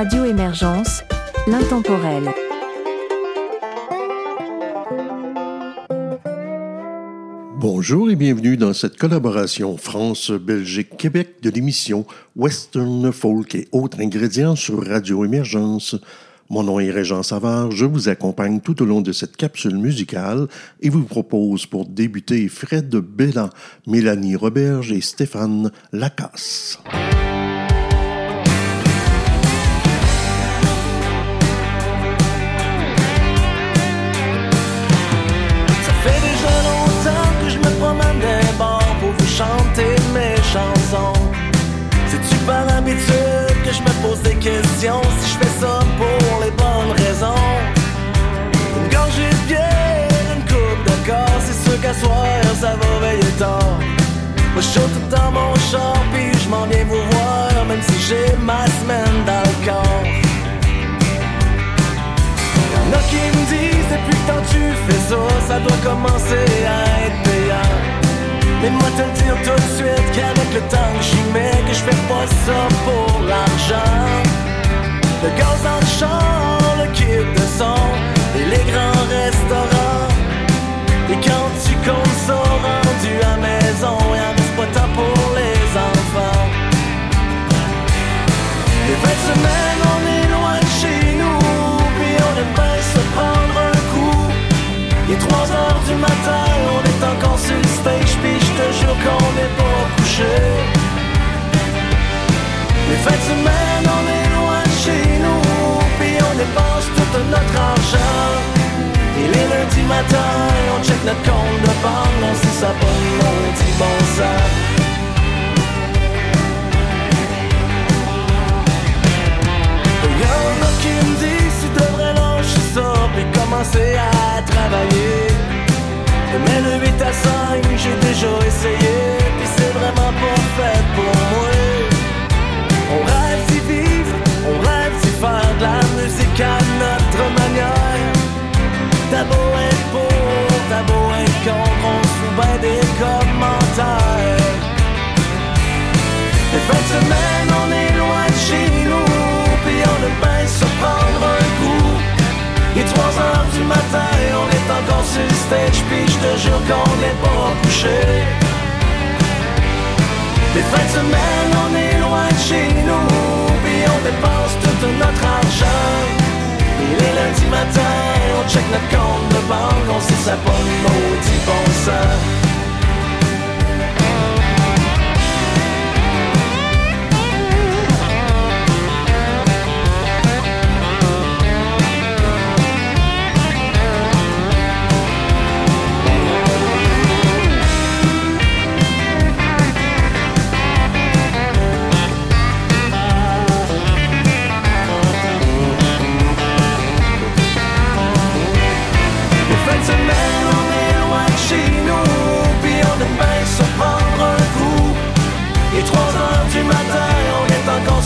Radio Émergence, l'intemporel. Bonjour et bienvenue dans cette collaboration France-Belgique-Québec de l'émission Western Folk et autres ingrédients sur Radio Émergence. Mon nom est Régent Savard, je vous accompagne tout au long de cette capsule musicale et vous propose pour débuter Fred Bella, Mélanie Roberge et Stéphane Lacasse. Que je me pose des questions si je fais ça pour les bonnes raisons? Une gorgée de bière, une coupe de corps, c'est sûr qu'à ça va veiller tard. Moi je tout dans mon char puis je m'en viens vous voir même si j'ai ma semaine dans le corps. Y'en a qui me disent depuis que tu fais ça, ça doit commencer à être. Mais moi te le dire tout de suite qu'avec le temps que j'y mets Que je fais pas ça pour l'argent. Le gaz dans le champ, le kit de son Et les grands restaurants. Et quand tu comptes ça rendu à maison Et en reste pas pour les enfants. Les fins de semaine on est loin de chez nous Puis on aime bien se prendre un coup. Il est 3 heures du matin, on est encore sur le stage jure qu'on n'est pas couché. Les fins de semaine, on est loin de chez nous, puis on dépense tout notre argent. Et les lundis matin, on check notre compte de banque, on sait ça pas petit bon sang. Y'en a qui me disent tu devrais lâcher ça, puis commencer à travailler. Mais le 8 à 5, j'ai déjà essayé, puis c'est vraiment pas fait pour moi. On rêve d'y vivre, on rêve d'y faire de la musique à notre manière. T'as beau être pour, t'as beau être contre, on se fout bien des commentaires. Les fins de semaine, on est loin de chez nous, puis on aime bien se prendre un coup. Il est 3 heures du matin, on est encore sur le stage, puis je te jure qu'on n'est pas couché. Les fins de semaine, on est loin de chez nous, puis on dépense tout notre argent. Et les lundis matin, on check notre compte de banque, on sait ça pas maudit bon.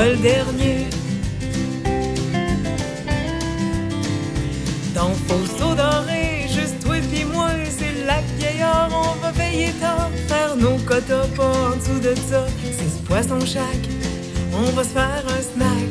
le Dernier. Dans Fausseau doré, juste toi et pis moi, c'est lac vieillard, on va veiller tard, faire nos quotas, pas en dessous de ça, six poisson chaque, on va se faire un snack.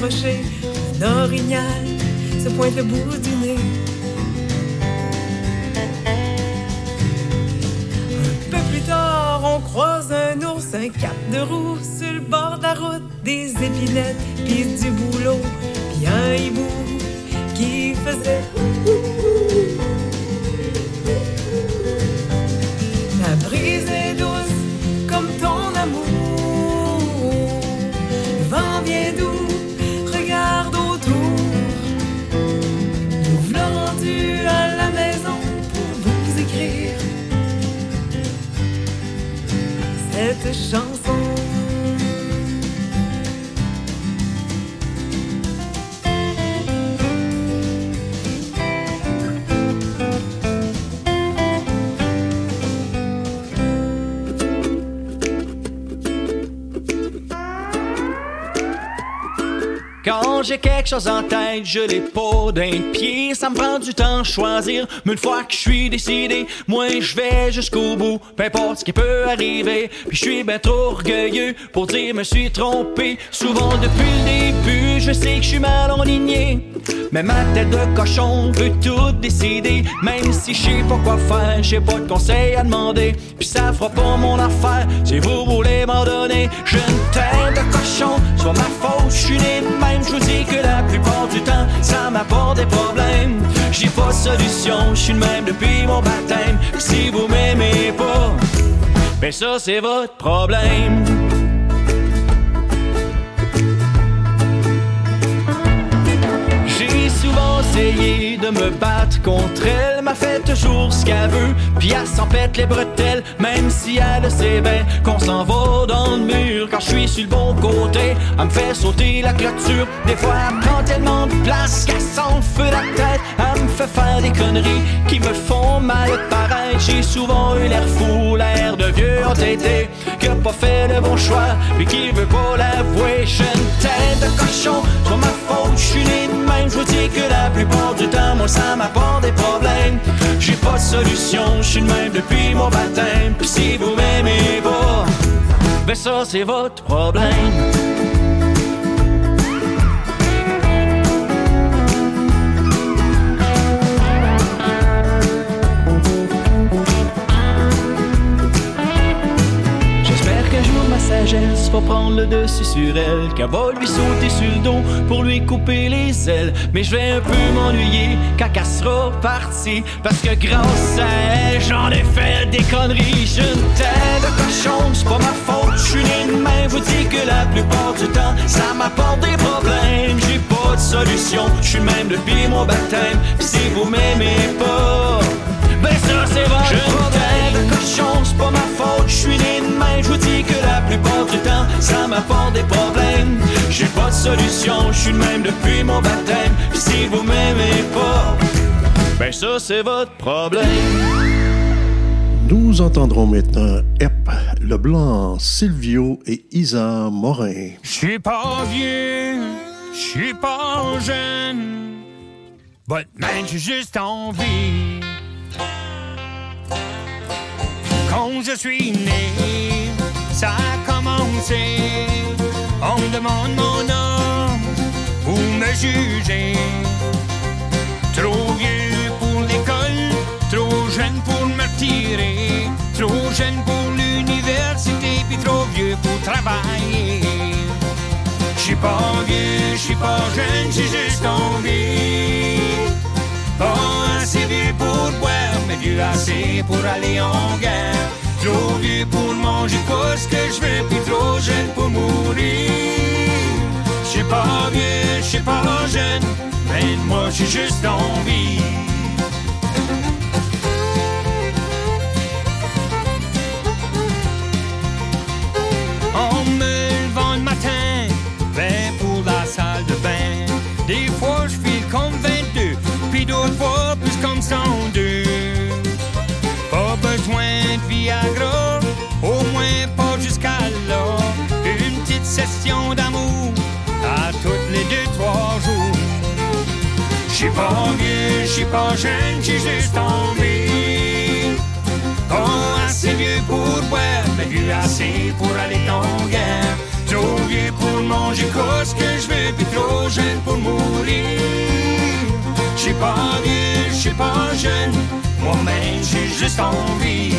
Un orignal se pointe le bout du nez. Un peu plus tard, on croise un ours, un cap de roue sur le bord de la route. Des épinettes, puis du boulot, puis un hibou qui faisait. Cette chanson. J'ai quelque chose en tête, je l'ai pas d'un pied. Ça me prend du temps choisir. Mais une fois que je suis décidé, moi je vais jusqu'au bout. Peu importe ce qui peut arriver. Puis je suis ben trop orgueilleux pour dire me suis trompé. Souvent depuis le début, je sais que je suis mal enligné. Mais ma tête de cochon veut tout décider. Même si je sais pas quoi faire, j'ai pas de conseils à demander. Puis ça fera pas mon affaire si vous voulez m'en donner. J'ai une tête de cochon, soit ma faute, je suis né même. Je vous dis que la plupart du temps, ça m'apporte des problèmes. J'ai pas de solution, je suis le même depuis mon baptême. Si vous m'aimez pas, ben ça c'est votre problème. J'ai souvent essayé de me battre contre elle, m'a fait toujours ce qu'elle veut, puis elle s'en pète les bretelles, même si elle sait bien qu'on s'en va dans le mur. Quand je suis sur le bon côté, elle me fait sauter la clôture. Des fois, elle prend tellement de place qu'elle s'en feu la tête. Elle me fait faire des conneries qui me font mal paraître. J'ai souvent eu l'air fou, l'air de vieux entêté, qui a pas fait le bon choix, puis qui veut pas l'avouer. J'ai une tête de cochon, pas ma faute, je suis né même. Je vous dis que la plupart du temps, moi ça m'apporte des problèmes. J'ai pas de solution, je suis le même depuis mon baptême. Si vous m'aimez pas, ben ça c'est votre problème. Sagesse va prendre le dessus sur elle, qu'elle va lui sauter sur le dos pour lui couper les ailes. Mais je vais un peu m'ennuyer quand elle sera partie, parce que grâce à elle, j'en ai fait des conneries. J'ai une tête de cochon, c'est pas ma faute, je suis né de même. Vous dis que la plupart du temps, ça m'apporte des problèmes. J'ai pas de solution, je suis même depuis mon baptême. Si vous m'aimez pas, ben ça c'est votre une tête de cochon, c'est pas ma faute, je suis né de même. Je vous dis que la plupart du temps, ça m'apporte des problèmes. J'ai pas de solution, je suis le même depuis mon baptême. Pis si vous m'aimez pas, ben ça c'est votre problème. Nous entendrons maintenant Ep Leblanc, Silvio et Isa Morin. Je suis pas vieux, je suis pas jeune, but man, j'ai juste envie. Quand je suis né, ça a commencé. On demande mon nom ou me juger. Trop vieux pour l'école, trop jeune pour me retirer, trop jeune pour l'université, puis trop vieux pour travailler. Je suis pas vieux, je suis pas jeune, j'ai juste envie. Pas assez vieux pour boire, mais vieux assez pour aller en guerre. Trop vieux pour manger ce que je veux, puis trop jeune pour mourir. Je suis pas vieux, je suis pas jeune, mais moi j'ai juste envie. En plus comme 102. Pas besoin de Viagra, au moins pas jusqu'à là. Une petite session d'amour à toutes les deux, trois jours. J'suis pas vieux, j'suis pas jeune, j'ai juste envie. Pas assez vieux pour boire, mais vieux assez pour aller en guerre. Trop vieux pour manger ce que je veux, puis trop jeune pour mourir. Moi-même j'ai juste envie. J'suis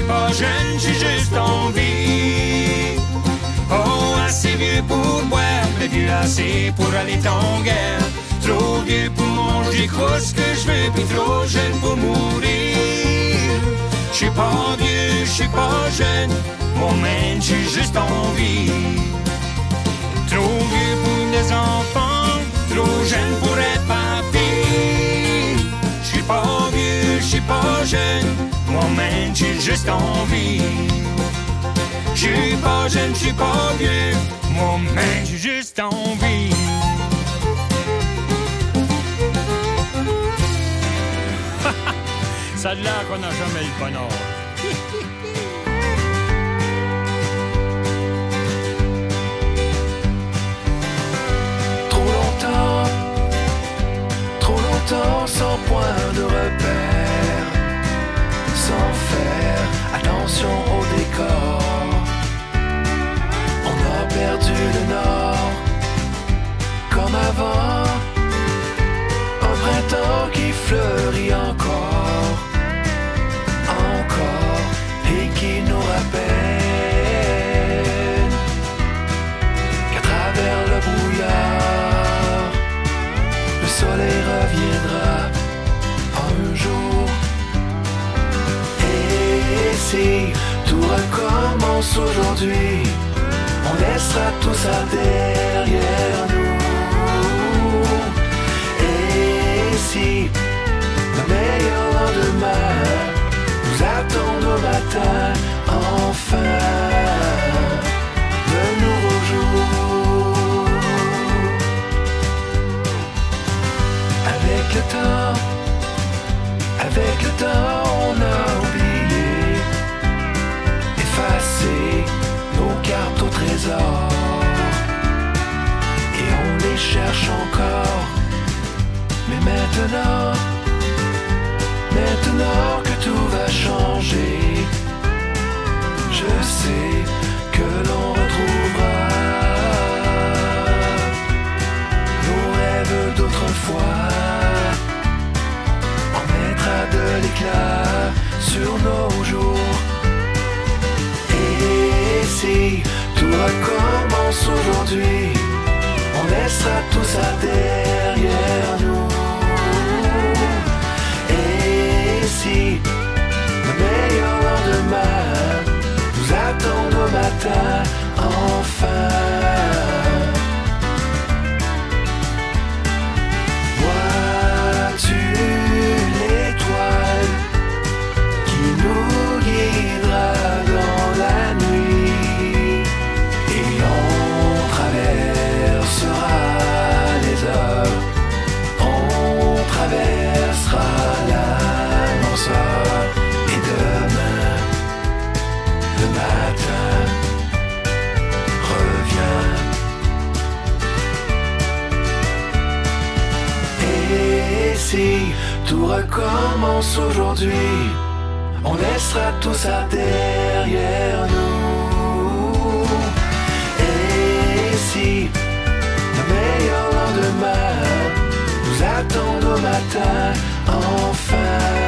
j'suis pas jeune, j'ai juste envie. Oh, assez vieux pour boire, mais vieux assez pour aller en guerre. Trop vieux pour manger quoi ce que je veux, puis trop jeune pour mourir. J'suis pas vieux, j'suis pas jeune, moi-même j'ai juste envie. Trop vieux pour des enfants, trop jeune pour être papy. J'suis pas vieux, j'suis pas jeune, moi-même j'ai juste envie. J'suis pas jeune, j'suis pas vieux, moi-même j'ai juste envie. Ça a l'air qu'on n'a jamais le bon âge. Trop longtemps, trop longtemps sans point de repère, au décor. On a perdu le nord, comme avant, un printemps qui fleurit encore, Si tout recommence aujourd'hui, on laissera tout ça derrière nous. Et si le meilleur lendemain nous attend au matin, enfin. Avec le temps, avec le temps, Et on les cherche encore. Mais maintenant, maintenant que tout va changer, je sais que l'on retrouvera nos rêves d'autrefois. On mettra de l'éclat sur nos jours. Recommence aujourd'hui, on laissera tout ça derrière nous. Et si le meilleur lendemain nous attend au matin, enfin. Tout recommence aujourd'hui, on laissera tout ça derrière nous. Et si le meilleur lendemain nous attend au matin, enfin,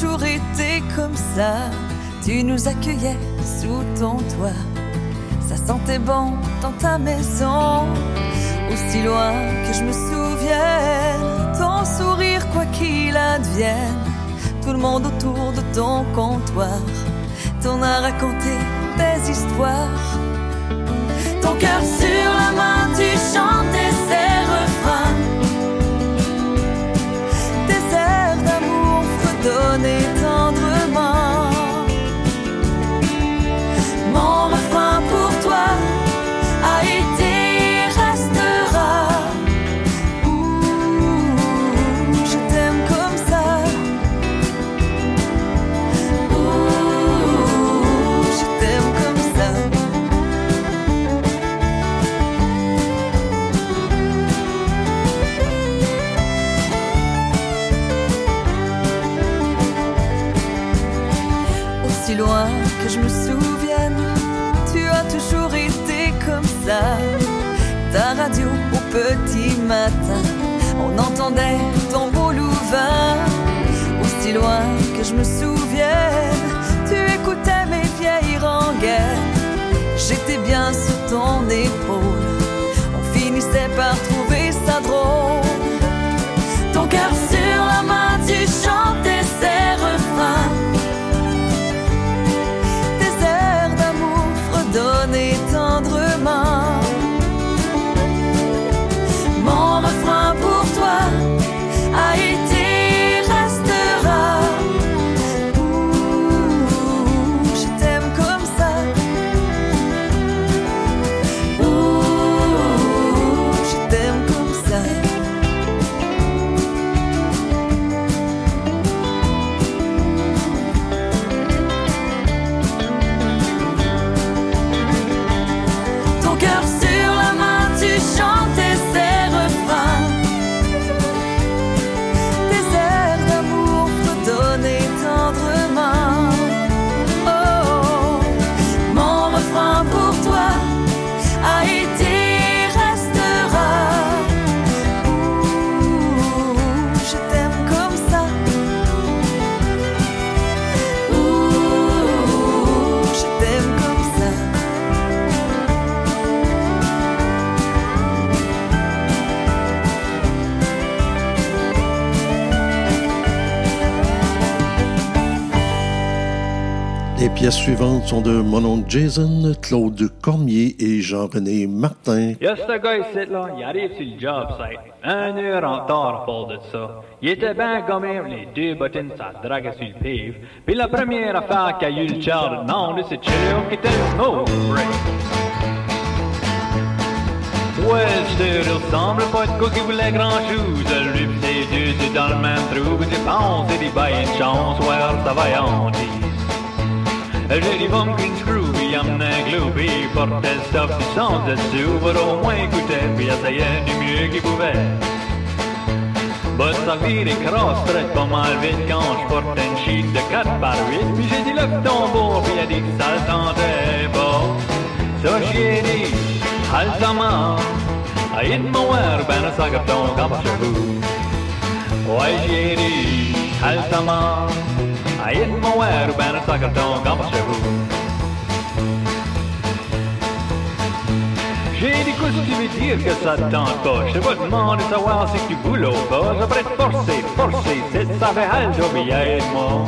toujours été comme ça. Tu nous accueillais sous ton toit. Ça sentait bon dans ta maison. Aussi loin que je me souvienne, ton sourire, quoi qu'il advienne. Tout le monde autour de ton comptoir t'en a raconté des histoires. Ton cœur sur la main, tu chantais money. Petit matin, on entendait ton beau louvain. Aussi loin que je me souvienne, tu écoutais mes vieilles rengaines. J'étais bien sur ton épaule, on finissait par trouver pièces suivantes sont de mon oncle Jason, Claude Cormier et Jean-René Martin. Y'a ce gars ici, là, il arrive sur le job site. Un heure en retard part de ça. Il était bien gommé, les deux bottines, ça draguait sur le pave. Puis la première affaire qu'a eu le char demande, c'est Chilio qui était le break. Ouais, je te ressemble pas de quoi qui voulait grand chose. Lui pis ses yeux, c'est dans le même trou. Puis j'ai pensé d'y bailler une chance, ouais, ça va y. J'ai dit pumpkin screw, puis amenait glue, puis il portait stuff du sens dessus, mais au moins écoutait, puis essayait du mieux qu'il pouvait. But ça vire et crosse très pas mal vite quand je portais une sheet de 4 par 8, puis j'ai dit lève ton puis a dit que ça le tentait pas. Ça j'ai dit, altamment, ton capache-vous. Ouais, j'ai dit, altamment, aide-moi, ben ça garde ton capache-vous. J'ai dit, qu'est-ce que tu veux dire que ça te tente pas? Je t'ai pas demandé de savoir si tu boulot pas. J'aurais te forcer, forcer, c'est ça fait hal aide-moi.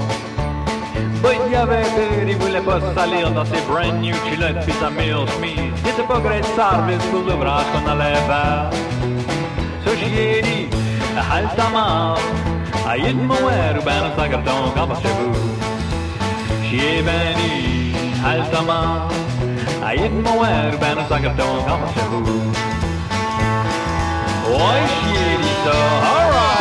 But il y avait peur, il voulait pas salir dans ses brand new culottes pis sa meilleure chemise. C'était pas grand service pour l'ouvrage qu'on allait faire. So j'y ai dit, Aïe de mouer ou ben sa carton quand chez vous J'y I altamar. Aïe de mouer ou ben sa carton quand chez vous Ouais j'y ai dit ça, alright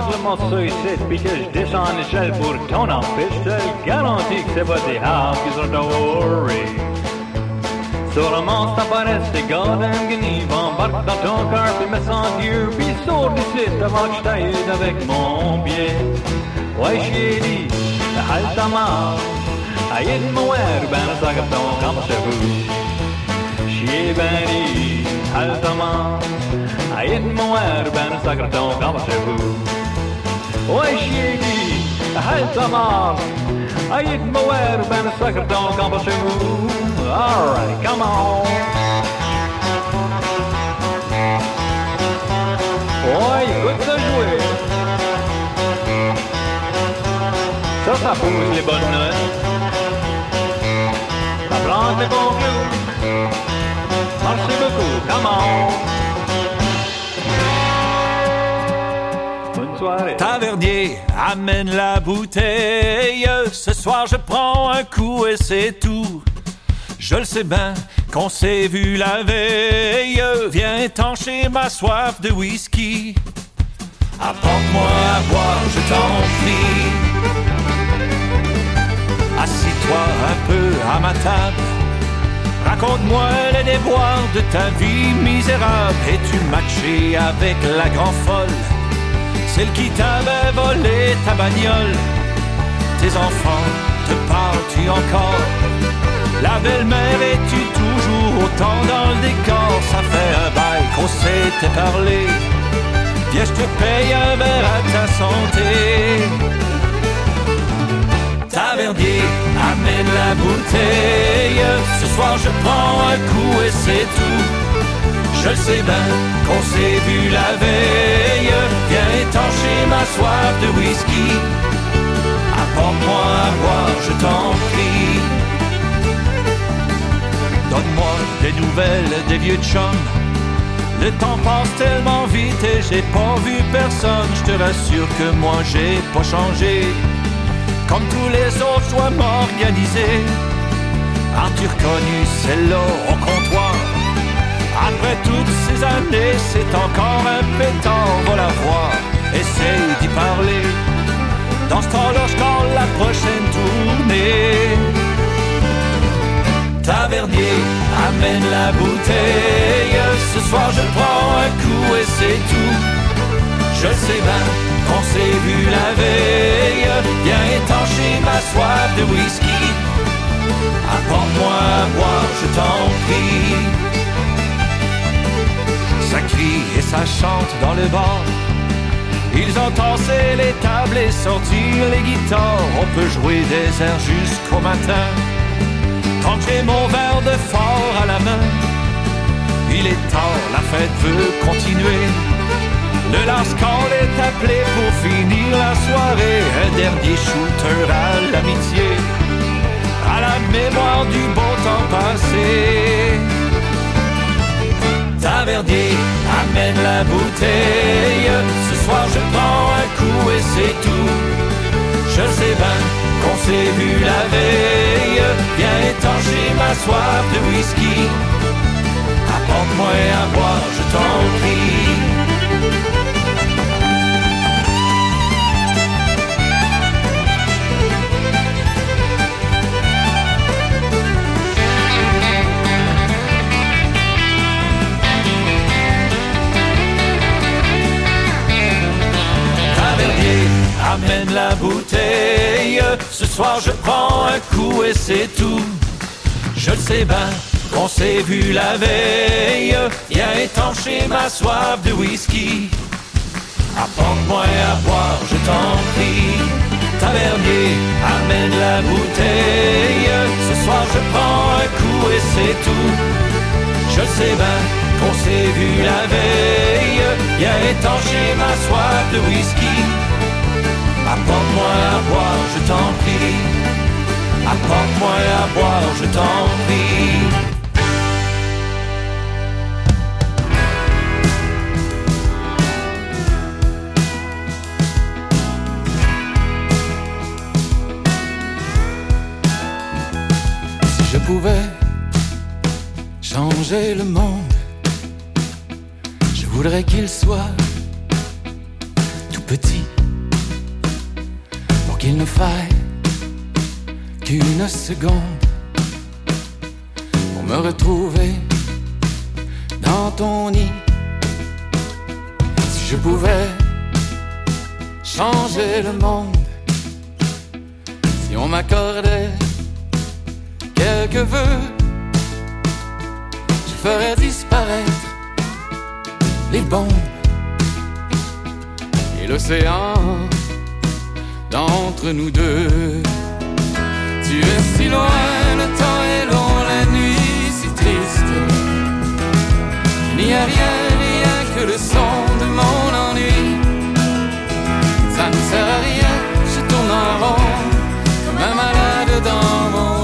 le morceau ici, je descends l'échelle pour ton empêche, je garantis que c'est pas des halves qui sont à worry. Le monstre apparaissent des goddamn embarque dans ton cœur, puis me sens Dieu, puis sors d'ici avant que je avec mon pied. Ouais, chérie, halte mort, aïe de mouer, ben le sac à ton comme chez vous. Alright, come on. Ouais, écoute ça jouer. Ça, ça les bonnes. Ça plante les. Merci beaucoup, come on. Tavernier, amène la bouteille. Ce soir, je prends un coup et c'est tout. Je le sais bien qu'on s'est vu la veille. Viens étancher ma soif de whisky. Apporte-moi à boire, je t'en prie. Assis-toi un peu à ma table. Raconte-moi les déboires de ta vie misérable. Es-tu matché avec la grand folle? Celle qui t'avait volé ta bagnole. Tes enfants te parlent-tu encore? La belle-mère es-tu toujours autant dans le décor? Ça fait un bail qu'on s'était parlé. Viens, je te paye un verre à ta santé. Tavernier, amène la bouteille. Ce soir je prends un coup et c'est tout. Je sais bien qu'on s'est vu la veille. Étancher ma soif de whisky. Apporte-moi à boire, je t'en prie. Donne-moi des nouvelles des vieux chums. Le temps passe tellement vite et j'ai pas vu personne. Je te rassure que moi j'ai pas changé. Comme tous les autres, je dois m'organiser. As-tu reconnu celle-là au comptoir? Après toutes ces années, c'est encore un pétard, la voir, essaye d'y parler. Dans ce temps-là, la prochaine tournée. Tavernier, amène la bouteille. Ce soir, je prends un coup et c'est tout. Je sais bien qu'on s'est vu la veille. Viens étancher ma soif de whisky. Apporte-moi à boire, je t'en prie. Ça crie et ça chante dans le bar. Ils ont tassé les tables et sorti les guitares. On peut jouer des airs jusqu'au matin. Que j'ai mon verre de fort à la main. Il est tard, la fête veut continuer. Le last call est appelé pour finir la soirée. Un dernier shooter à l'amitié. À la mémoire du bon temps passé. Tavernier, amène la bouteille. Soir je prends un coup et c'est tout. Je sais bien qu'on s'est vu la veille. Viens étancher ma soif de whisky. Apporte-moi à boire, je t'en prie. Tavernier, amène la bouteille. Ce soir je prends un coup et c'est tout. Je le sais bien, on s'est vu la veille. Viens étancher ma soif de whisky. Apporte-moi à boire, je t'en prie. Tavernier, amène la bouteille. Ce soir je prends un coup et c'est tout. Je sais bien qu'on s'est vu la veille, bien étanché ma soif de whisky. Apporte-moi à boire, je t'en prie. Apporte-moi à boire, je t'en prie. pouvais changer le monde, je voudrais qu'il soit qu'il ne faille qu'une seconde pour me retrouver dans ton nid. Si je pouvais changer le monde, si on m'accordait quelques vœux, je ferai disparaître les bombes et l'océan d'entre nous deux. Tu es si loin, le temps est long, la nuit si triste. Il n'y a rien, rien que le son de mon ennui. Ça ne sert à rien, je tourne en rond comme un malade dans mon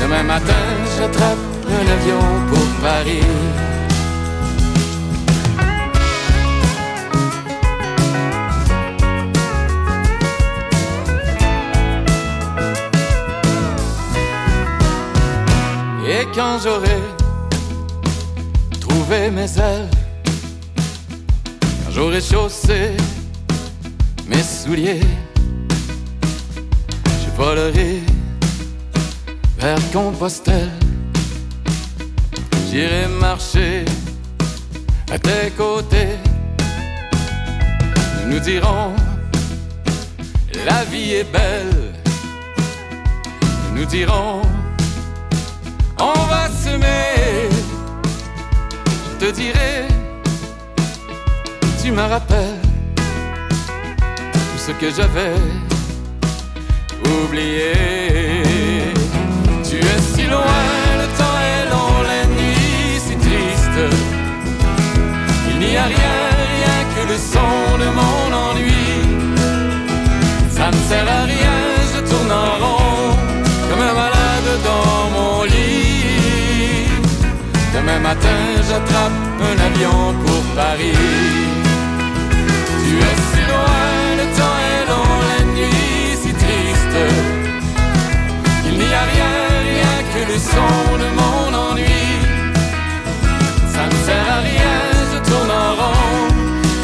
Demain matin, j'attrape un avion pour Paris. Quand j'aurai trouvé mes ailes, quand j'aurai chaussé mes souliers, je volerai vers Compostelle. J'irai marcher à tes côtés. Nous nous dirons, la vie est belle. Nous nous dirons, on Je te dirai, tu me rappelles tout ce que j'avais oublié loin, le temps est long, la nuit si triste. Il n'y a rien, rien que le son de mon ennui. Ça ne sert à rien, je tourne en rond, comme un malade dans mon. Demain matin, j'attrape un avion pour Paris. Tu es si loin, le temps est long, la nuit si triste. Il n'y a rien que le son de mon ennui. Ça ne sert à rien, je tourne en rond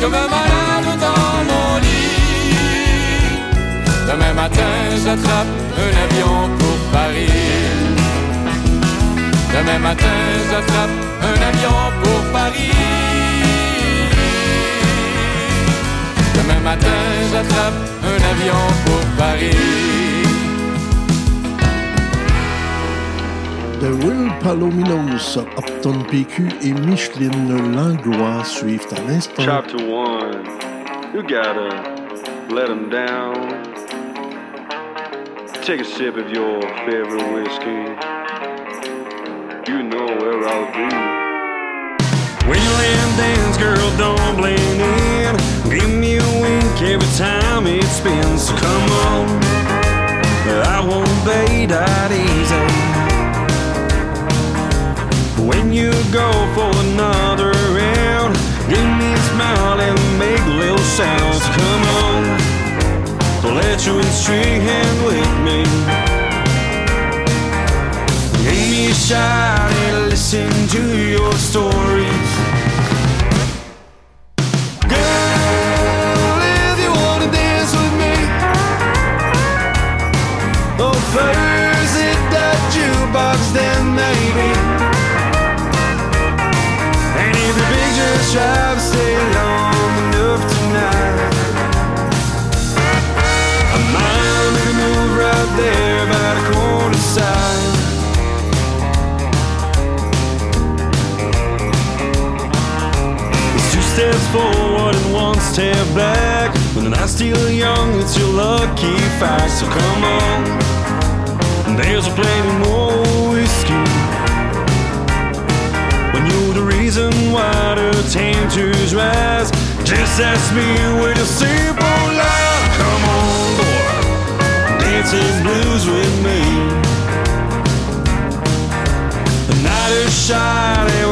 comme un malade dans mon lit. Demain matin, j'attrape un avion pour Paris. Demain matin, j'attrape un avion pour Paris. Demain matin, j'attrape un avion pour Paris. de Will Palominos, Upton PQ et Micheline Langlois suivent à l'instant. Chapter 1 You gotta let them down. Take a sip of your favorite whiskey. You know where I'll be. When you land dance, girl, don't blend in. Give me a wink every time it spins. So come on, I won't be that easy. When you go for another round, give me a smile and make little sounds. Come on, let you in string hand with me. Give me a shot and listen to your stories. Girl, lucky fight, so come on. There's plenty more whiskey. When you're the reason why the temperatures rise, just ask me with a simple lie. Come on, boy, dancing blues with me. The night is shining.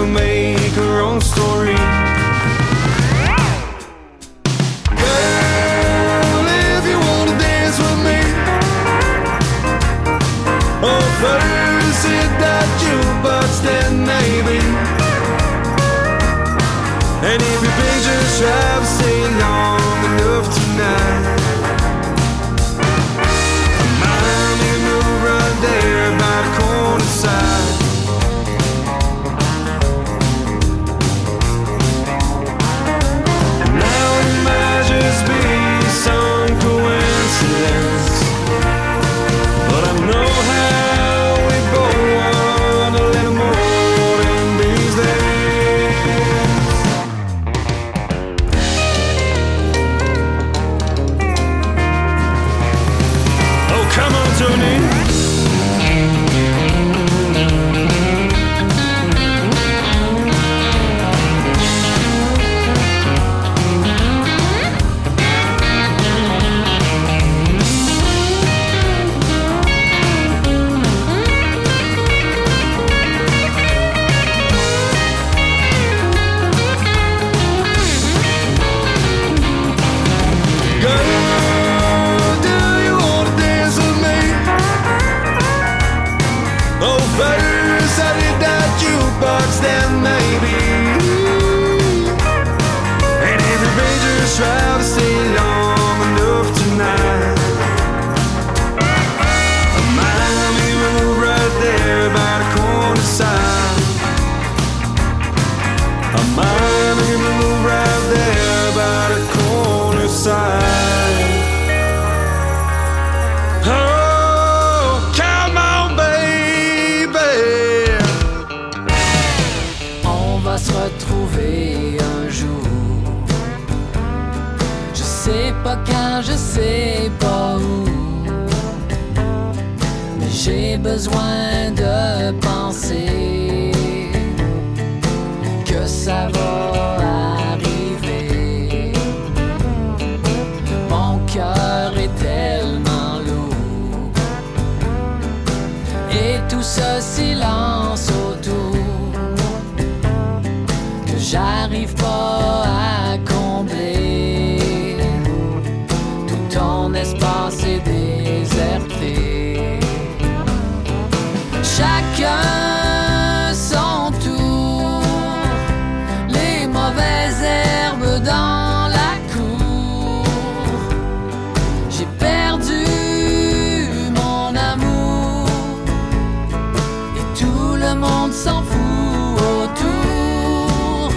monde s'en fout autour.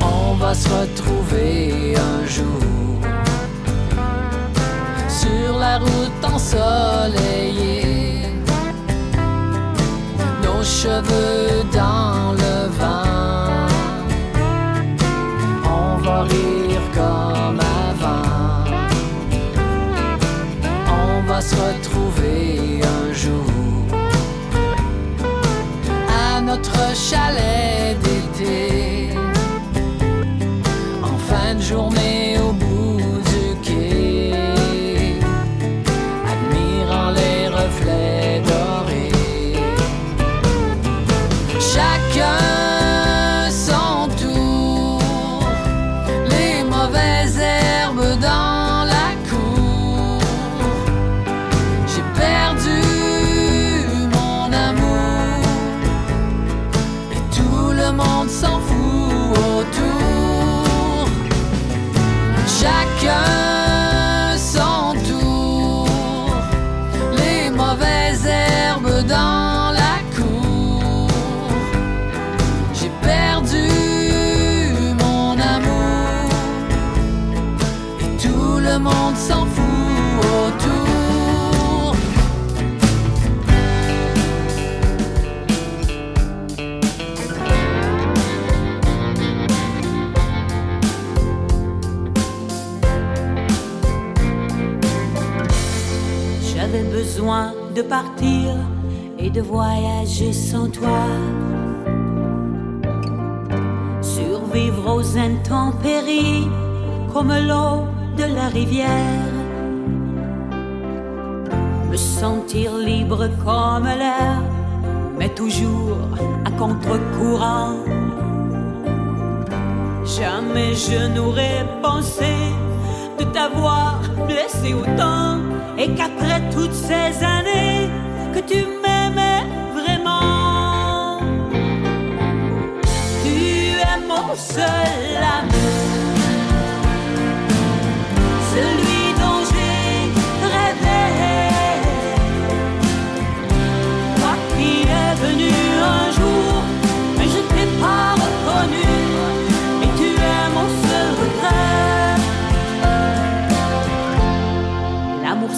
On va se retrouver un jour sur la route ensoleillée. Nos cheveux dans notre chalet d'été. En fin de journée. De voyager sans toi. Survivre aux intempéries comme l'eau de la rivière. Me sentir libre comme l'air, mais toujours à contre-courant. Jamais je n'aurais pensé de t'avoir blessé autant et qu'après toutes ces années que tu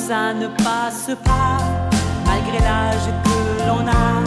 ça ne passe pas, malgré l'âge que l'on a.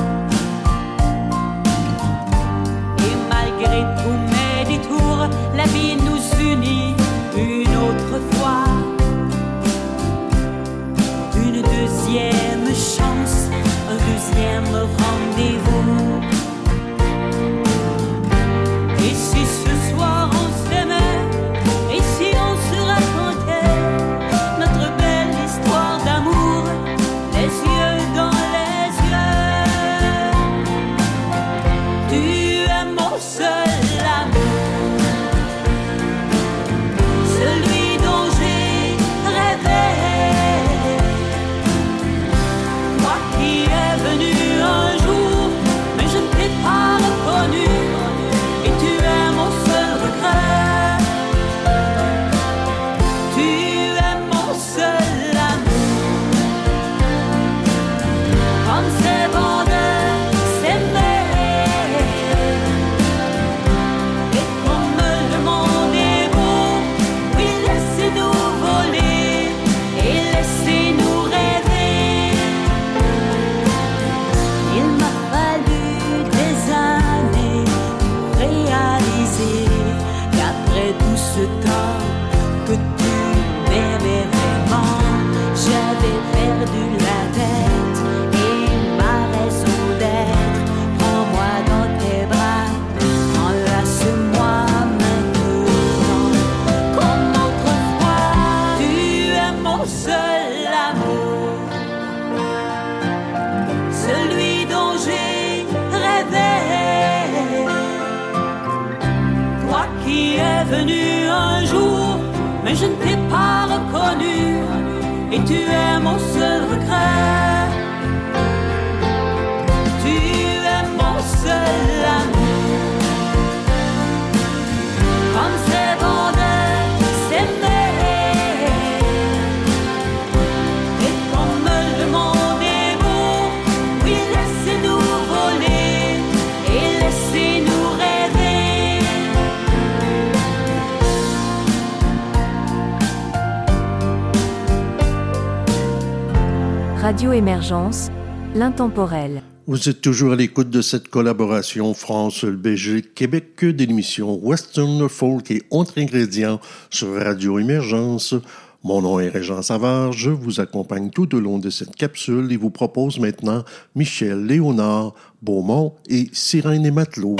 Radio Émergence, l'intemporel. Vous êtes toujours à l'écoute de cette collaboration France-Belgique-Québec de l'émission Western Folk et autres ingrédients sur Radio Émergence. Mon nom est Régent Savard, je vous accompagne tout au long de cette capsule et vous propose maintenant Michel Léonard, Beaumont et Sirène et Matelot.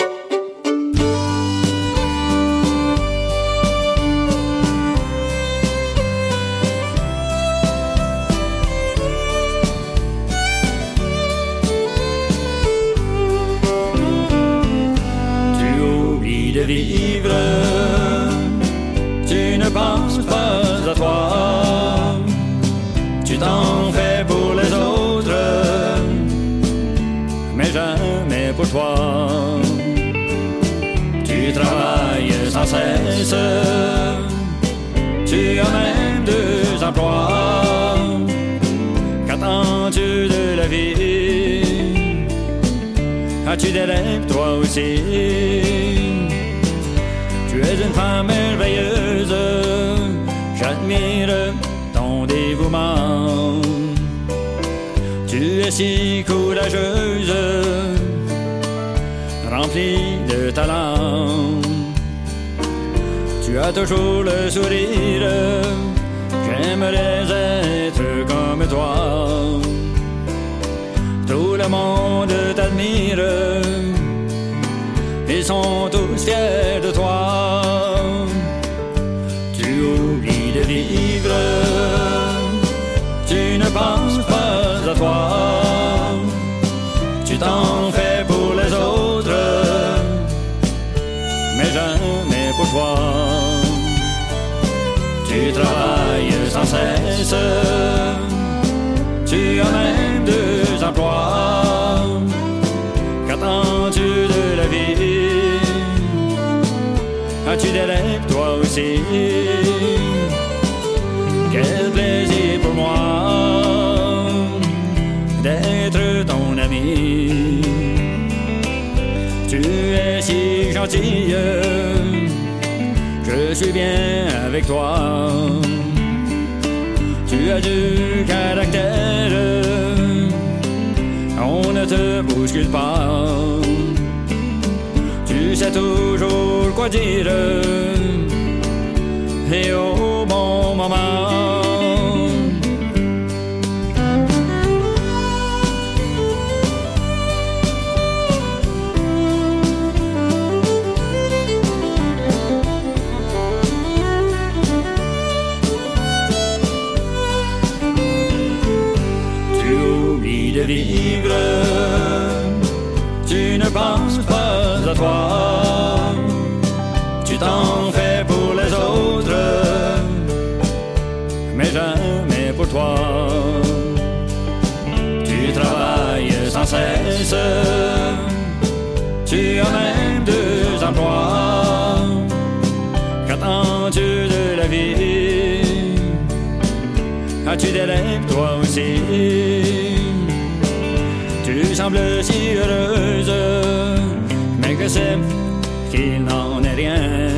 Tu as même deux emplois. Qu'attends-tu de la vie? As-tu des rêves toi aussi? Tu es une femme merveilleuse J'admire ton dévouement Tu es si courageuse Remplie de talent Tu as toujours le sourire J'aimerais être comme toi tout le monde t'admirent. Ils sont tous fiers de toi. Tu oublies de vivre. Tu ne penses pas à toi. Tu travailles sans cesse. Tu as même deux emplois. Qu'attends-tu de la vie? As-tu des rêves toi aussi? Quel plaisir pour moi d'être ton ami. Tu es si gentille, je suis bien avec toi. Tu as du caractère, on ne te bouscule pas. Tu sais toujours quoi dire, et au bon moment. Tu as même deux emplois. Qu'attends-tu de la vie? As-tu des rêves toi aussi? Tu sembles si heureuse, mais que c'est qu'il n'en est rien.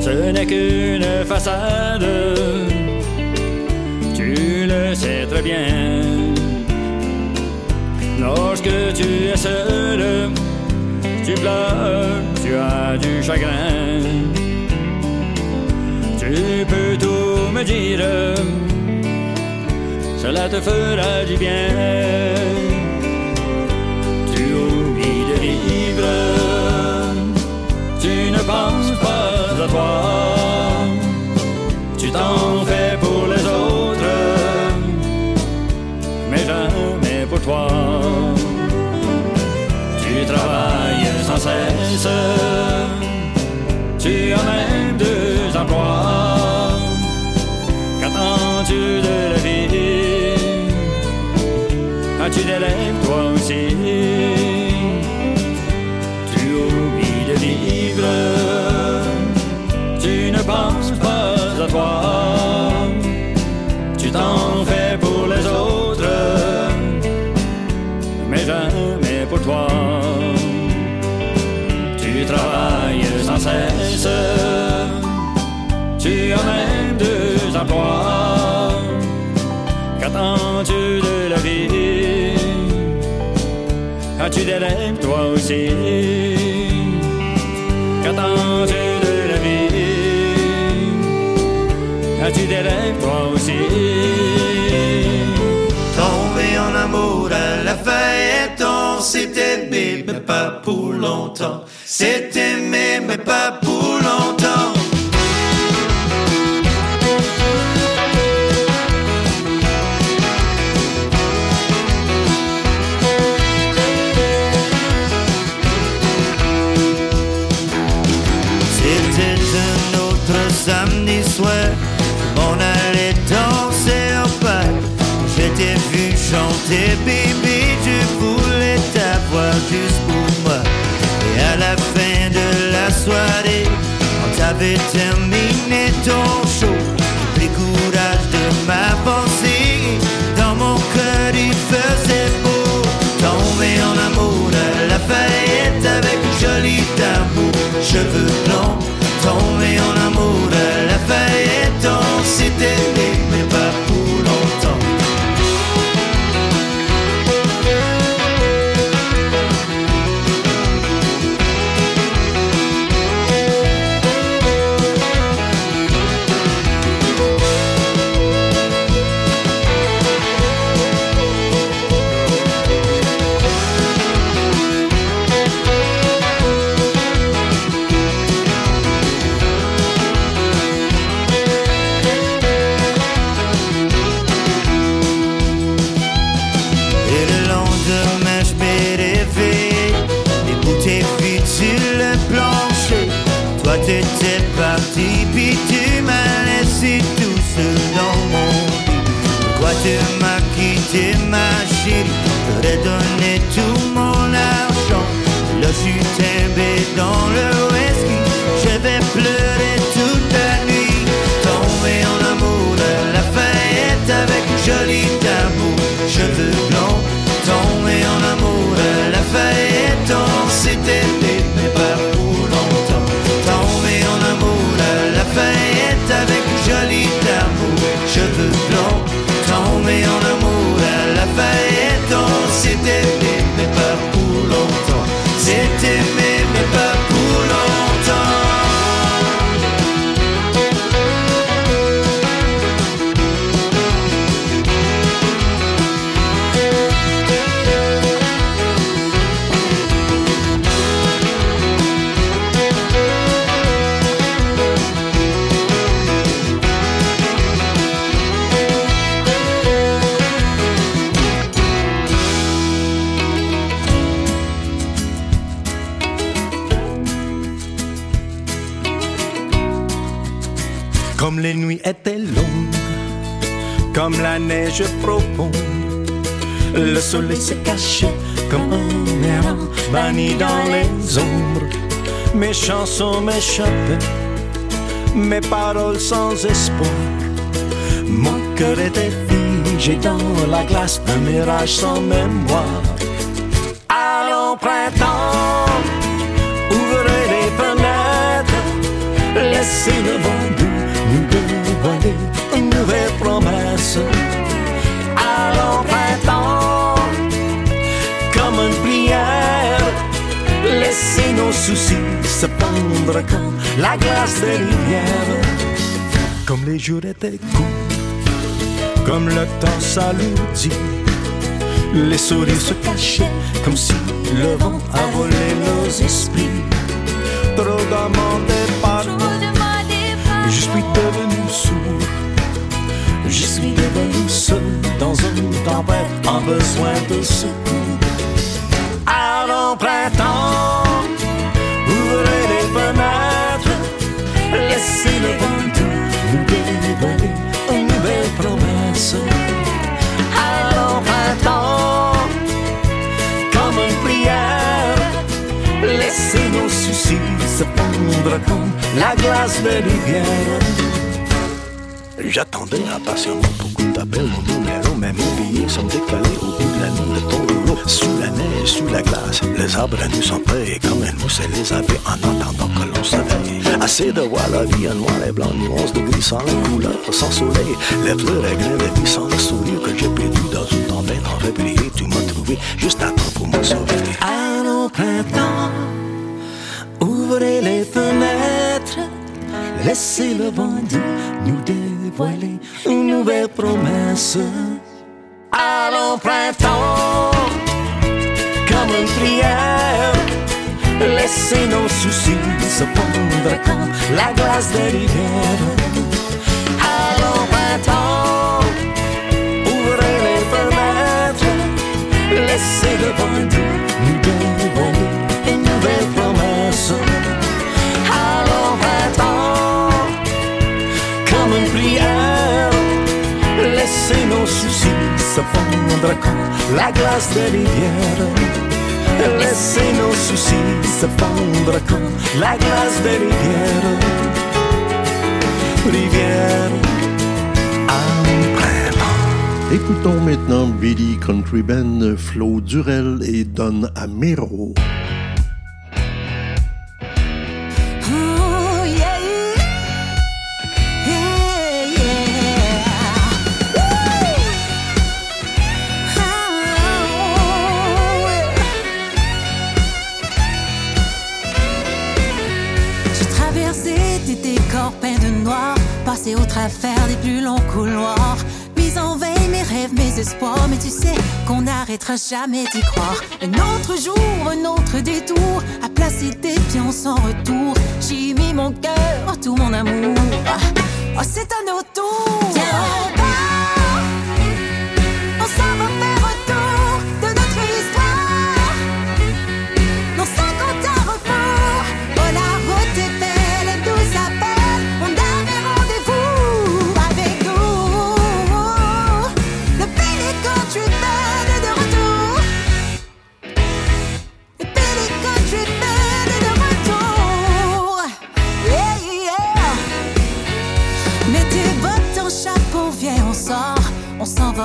Ce n'est qu'une façade, tu le sais très bien. Lorsque tu es seul, tu pleures, tu as du chagrin. Tu peux tout me dire, cela te fera du bien. Tu oublies de vivre, tu ne penses pas à toi. Tu t'en fais pour les autres, mais jamais pour toi. Tu travailles sans cesse, tu as même deux emplois. Qu'attends-tu de la vie? As-tu des rêves toi aussi Tu oublies de vivre, tu ne penses pas à toi. Tu t'en sans tu as même deux emplois. Qu'attends-tu de la vie? As-tu des rêves toi aussi? Qu'attends-tu de la vie? As-tu des rêves toi aussi? Tomber en amour à la fête, on s'est aimé, mais pas pour longtemps. C'est aimé, de la soirée, quand t'avais terminé Toi, tu le soleil s'est caché comme un errant banni dans les ombres. Mes chansons m'échappaient, mes paroles sans espoir. Mon cœur était figé dans la glace, un mirage sans mémoire. Comme la glace des rivières. Comme les jours étaient courts, comme le temps s'alourdit, les sourires se cachaient comme si le vent a volé nos esprits. Trop demandé pardon, je suis devenu sourd. Je suis devenu seul dans une tempête en besoin de secours. Allons printemps, se fondre comme la glace des rivières. J'attendais impatiemment beaucoup d'appels, mon numéro, mais mes billets sont décalés au bout de la nuit de ton rouleau. Sous la neige, sous la glace, les arbres nous sont prêts comme un mousse et les abeilles en attendant que l'on s'éveille. Assez de voir la vie en noir et blanc, nuance de gris sans couleur, sans soleil. Les fleurs et grains de vie sans le sourire que j'ai perdu dans une tempête en février. Tu m'as trouvé juste à temps pour me sauver. Allons printemps, ouvrez les fenêtres, laissez le vent nous dévoiler une nouvelle promesse. Allons printemps, comme une prière, laissez nos soucis se fondre comme la glace des rivières. Se fondre comme la glace des rivières. Laissez nos soucis se fondre comme la glace des rivières. Rivière, en. Écoutons maintenant Billy Country Band, Flo Durel et Don Amero. Travers des plus longs couloirs, mis en veille mes rêves, mes espoirs, mais tu sais qu'on n'arrêtera jamais d'y croire. Un autre jour, un autre détour, à placer des pions sans retour. J'y mis mon cœur, tout mon amour. Oh, c'est nos tours. Viens,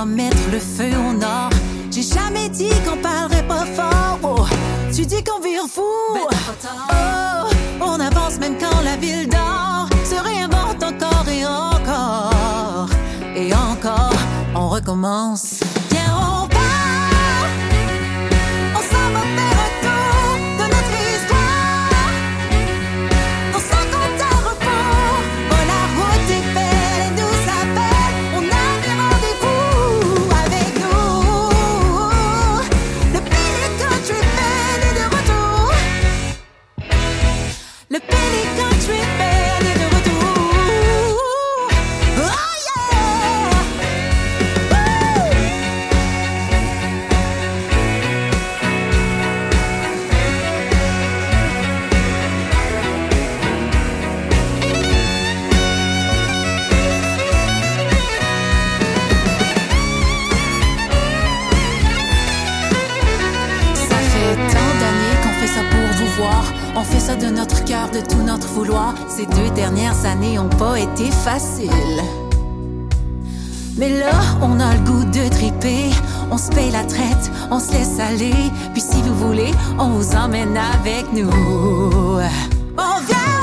mettre le feu au nord. J'ai jamais dit qu'on parlerait pas fort. Oh, tu dis qu'on vire fou. Oh, on avance même quand la ville dort. Se réinvente encore et encore. Et encore, on recommence. de notre cœur, de tout notre vouloir. Ces deux dernières années ont pas été faciles. Mais là, on a le goût de triper. On se paye la traite, on se laisse aller. Puis si vous voulez, on vous emmène avec nous. On vient!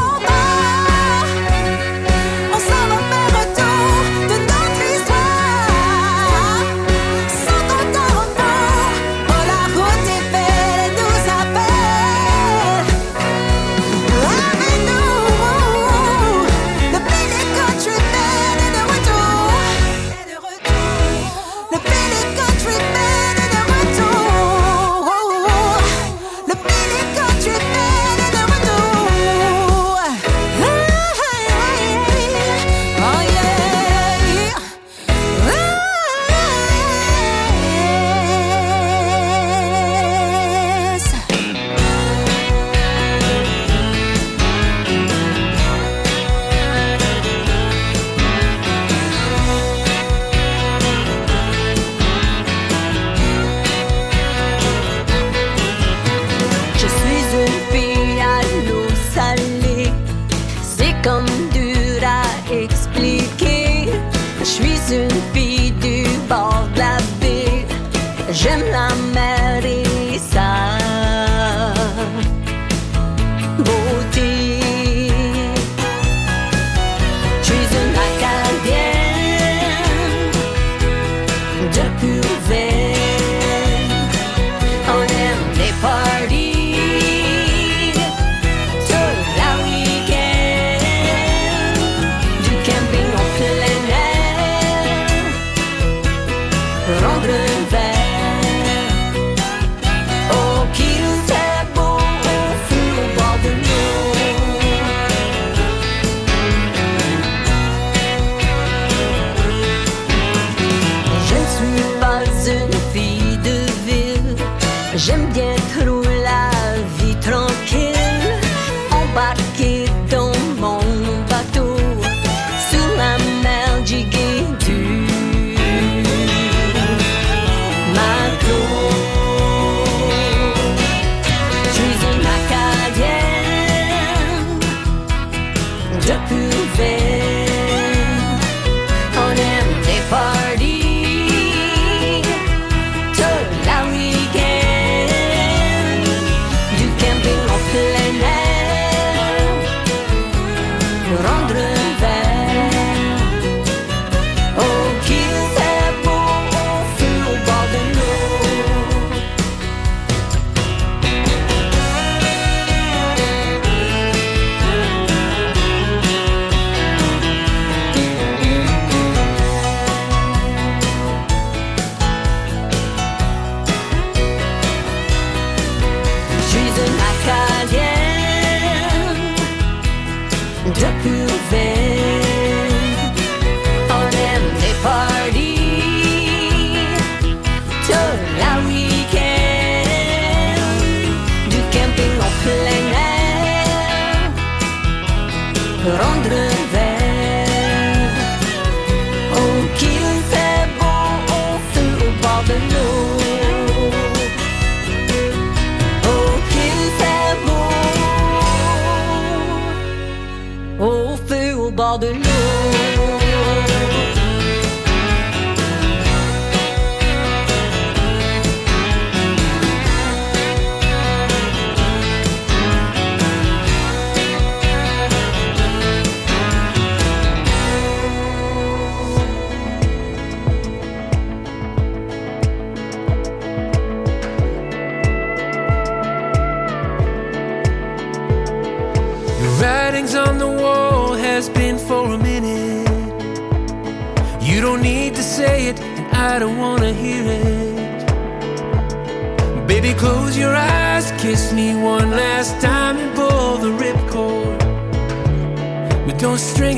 de l'eau.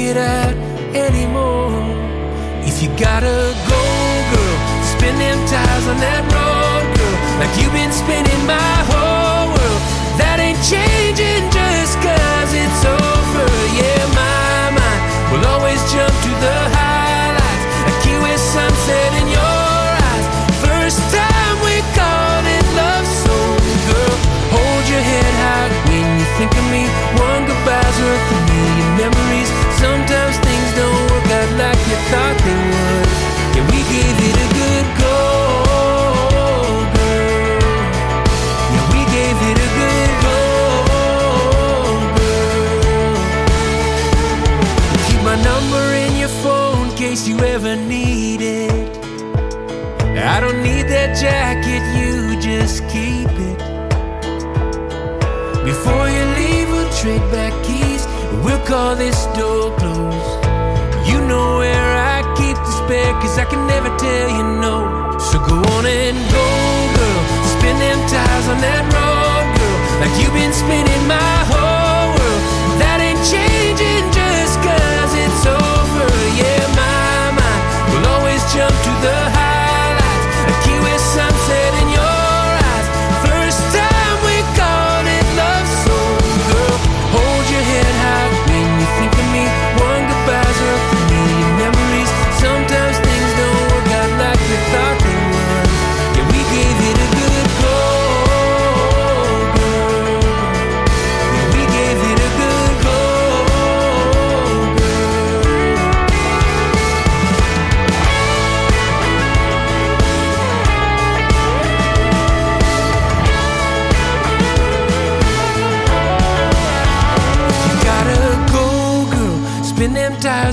It out anymore. If you gotta go, girl, spin them tires on that road, girl, like you've been spinning my whole jacket, you just keep it. Before you leave, we'll trade back keys. We'll call this door closed. You know where I keep the spare, cause I can never tell you no. So go on and go, girl. Spin them tires on that road, girl. Like you've been spinning my whole world. That ain't changing just cause it's over.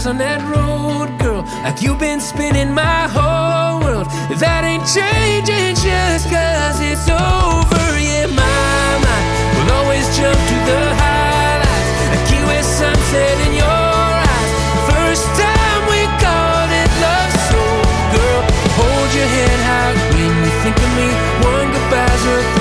On that road, girl. Like you've been spinning my whole world. That ain't changing just cause it's over. Yeah, my mind will always jump to the highlights. A with sunset in your eyes. First time we called it love, so girl, hold your head high when you think of me. One goodbye's worth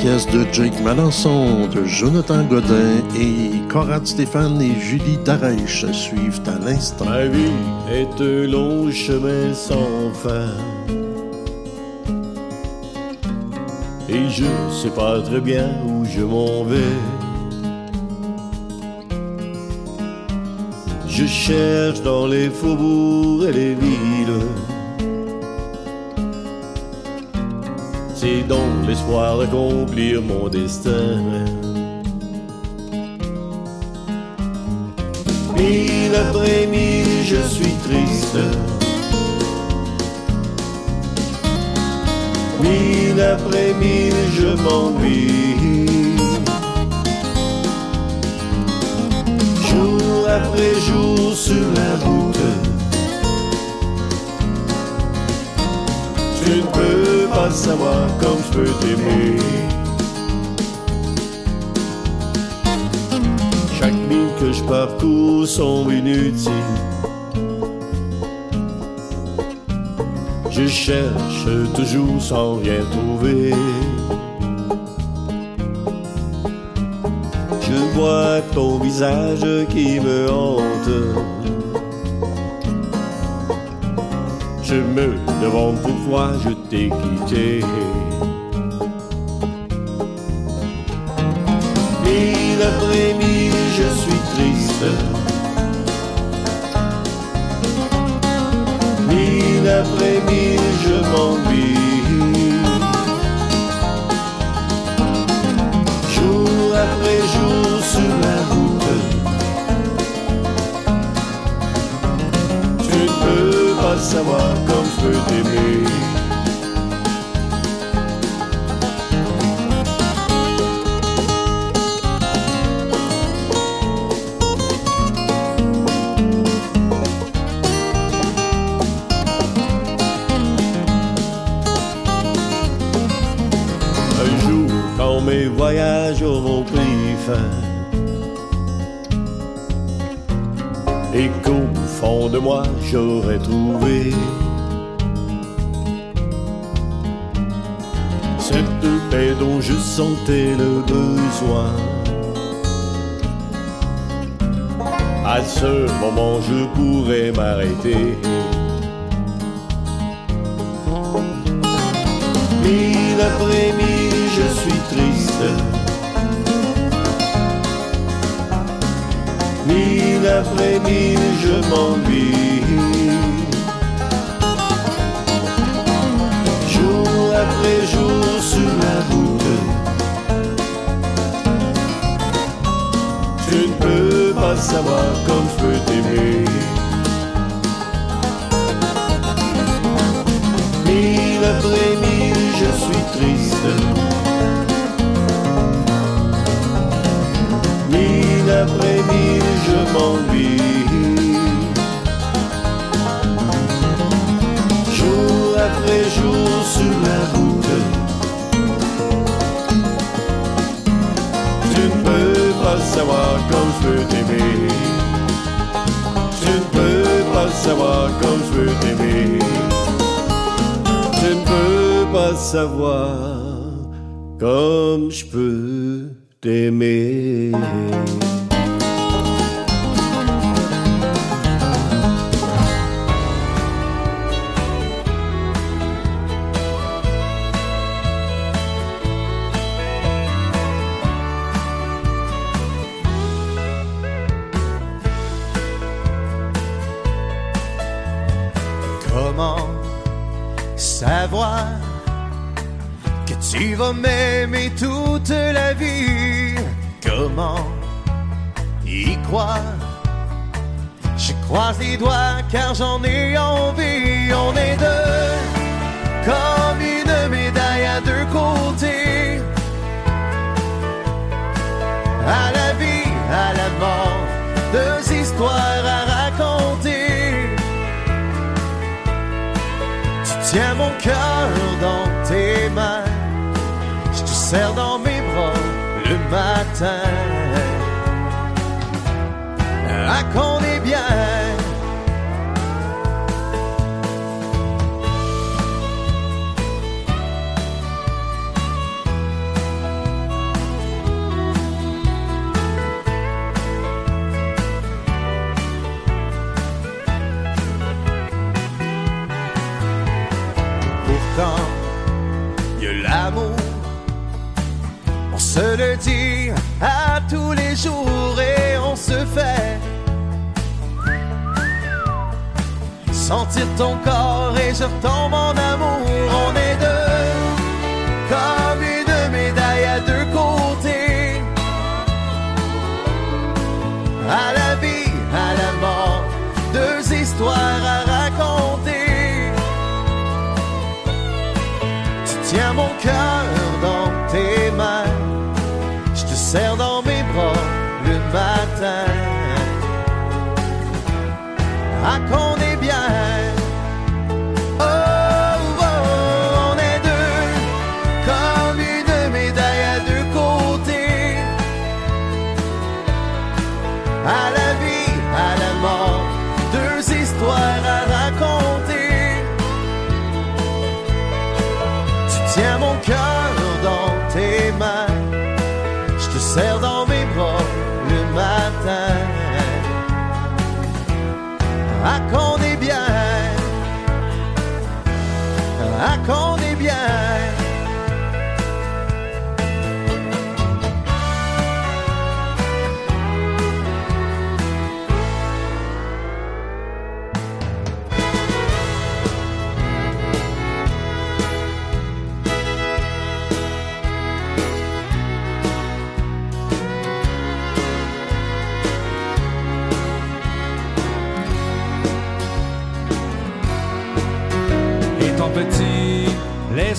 pièces de Jake Malençon, de Jonathan Godin et Conrad Stéphane et Julie Darèche suivent à l'instant. Ma vie est un long chemin sans fin. Et je sais pas très bien où je m'en vais. Je cherche dans les faubourgs et les villes. C'est dans l'espoir d'accomplir mon destin. Mille après mille, je suis triste. Mille après mille, je m'ennuie. Jour après jour sur la route. Je ne peux pas savoir comme je peux t'aimer. Chaque mille que je parcours semble inutile. Je cherche toujours sans rien trouver. Je vois ton visage qui me hante. Je me demande pourquoi je t'ai quitté. Mille après mille, je suis triste. Mille après mille, je m'ennuie. Jour après jour sur la route. Je ne peux pas savoir comme Un jour, quand mes voyages auront pris fin, et qu'au fond de moi j'aurais trouvé paix dont je sentais le besoin. À ce moment, je pourrais m'arrêter. Mille après mille, je suis triste. Mille après mille, je m'ennuie. Jour après jour sur la route, je ne peux pas savoir comme je veux t'aimer. Je ne peux pas savoir comme je veux t'aimer. Je ne peux pas savoir comme je peux vas m'aimer toute la vie? Comment y croire? Je croise les doigts car j'en ai envie. On est deux comme une médaille à deux côtés. À la vie, à la mort, deux histoires à raconter. Tu tiens mon cœur dans tes mains, serre dans mes bras le matin. À qu'on est bien. Pourtant, y a l'amour. Se le dit à tous les jours et on se fait sentir ton corps et je retombe en amour.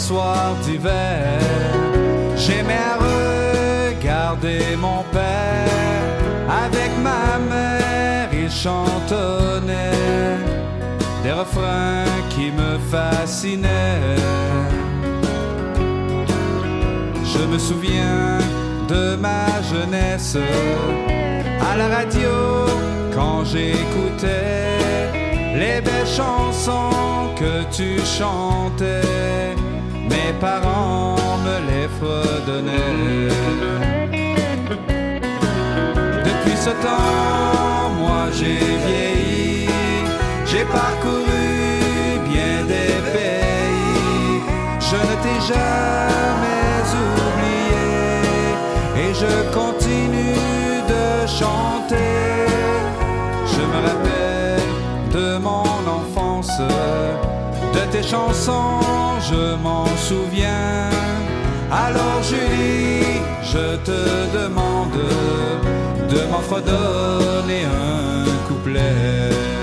Soirs d'hiver, j'aimais à regarder mon père avec ma mère, il chantonnait des refrains qui me fascinaient. Je me souviens de ma jeunesse à la radio quand j'écoutais les belles chansons que tu chantais. Mes parents me les fredonnaient. Depuis ce temps, moi j'ai vieilli, j'ai parcouru bien des pays. Je ne t'ai jamais oublié et je continue de chanter. Je me rappelle de mon enfance, de tes chansons, je m'en souviens. Alors Julie, je te demande de m'en fredonner un couplet.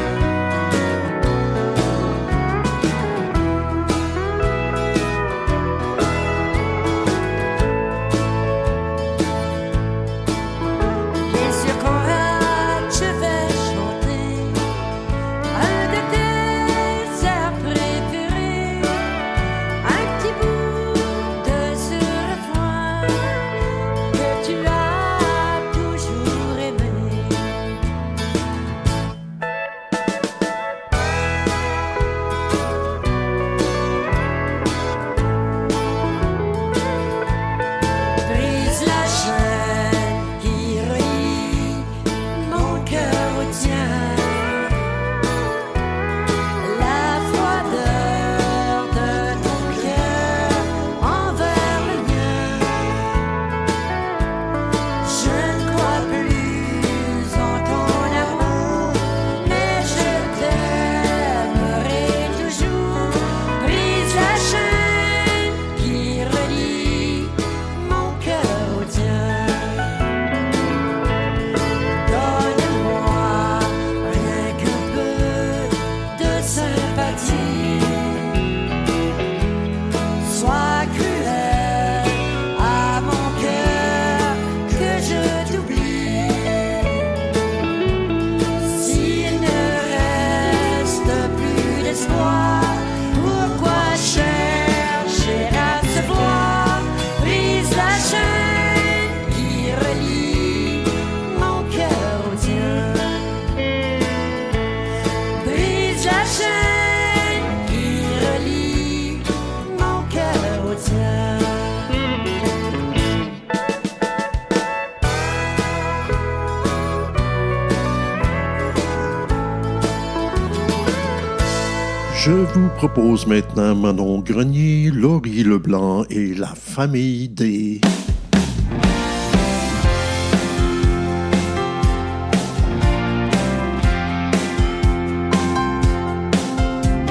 Maintenant Manon Grenier, Laurie Leblanc et la famille des...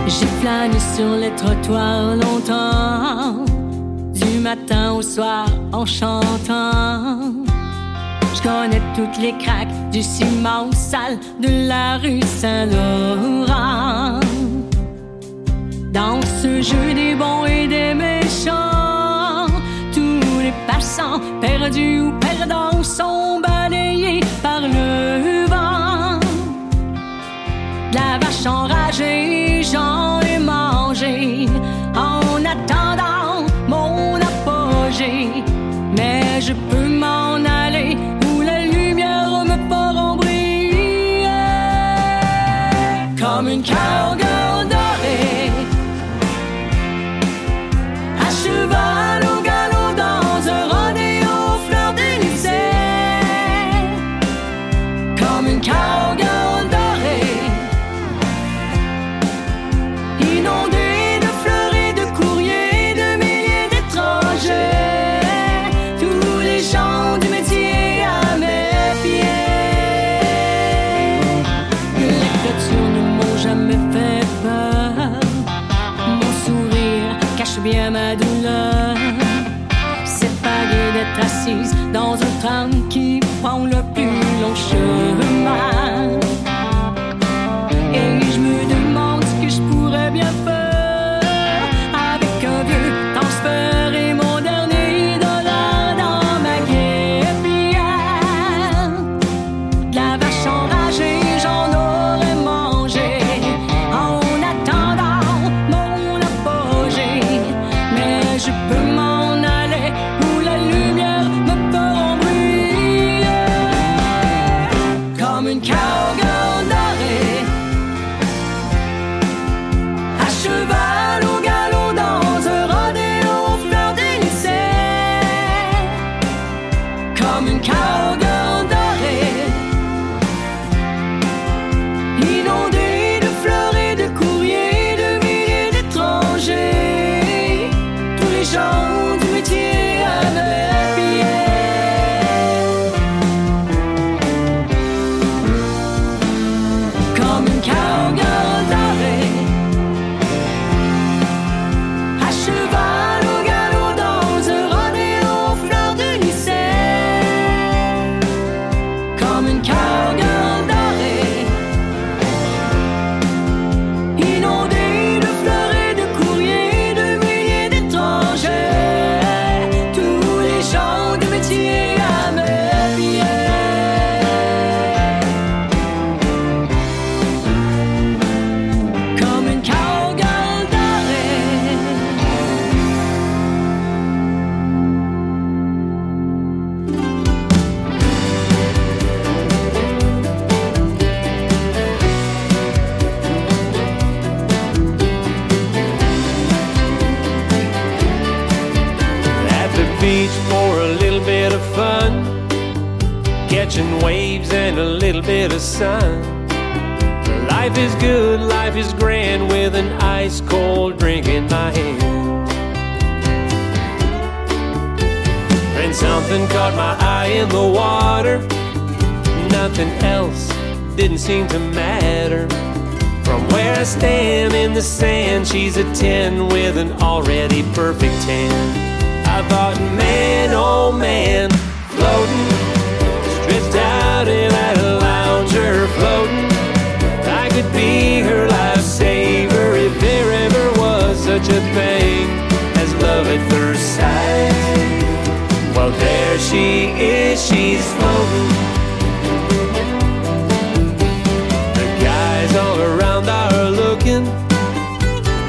J'ai flâné sur les trottoirs longtemps, du matin au soir en chantant. Je connais toutes les craques du ciment sale de la rue Saint-Laurent. Dans ce jeu des bons et des méchants, tous les passants, perdus ou perdants, sont balayés par le vent. La vache enragée, sun. Life is good, life is grand with an ice cold drink in my hand. And something caught my eye in the water. Nothing else didn't seem to matter. From where I stand in the sand, she's a 10 with an already perfect 10. I thought, man, oh man, floating, such a thing as love at first sight. Well, there she is, she's floating. The guys all around are looking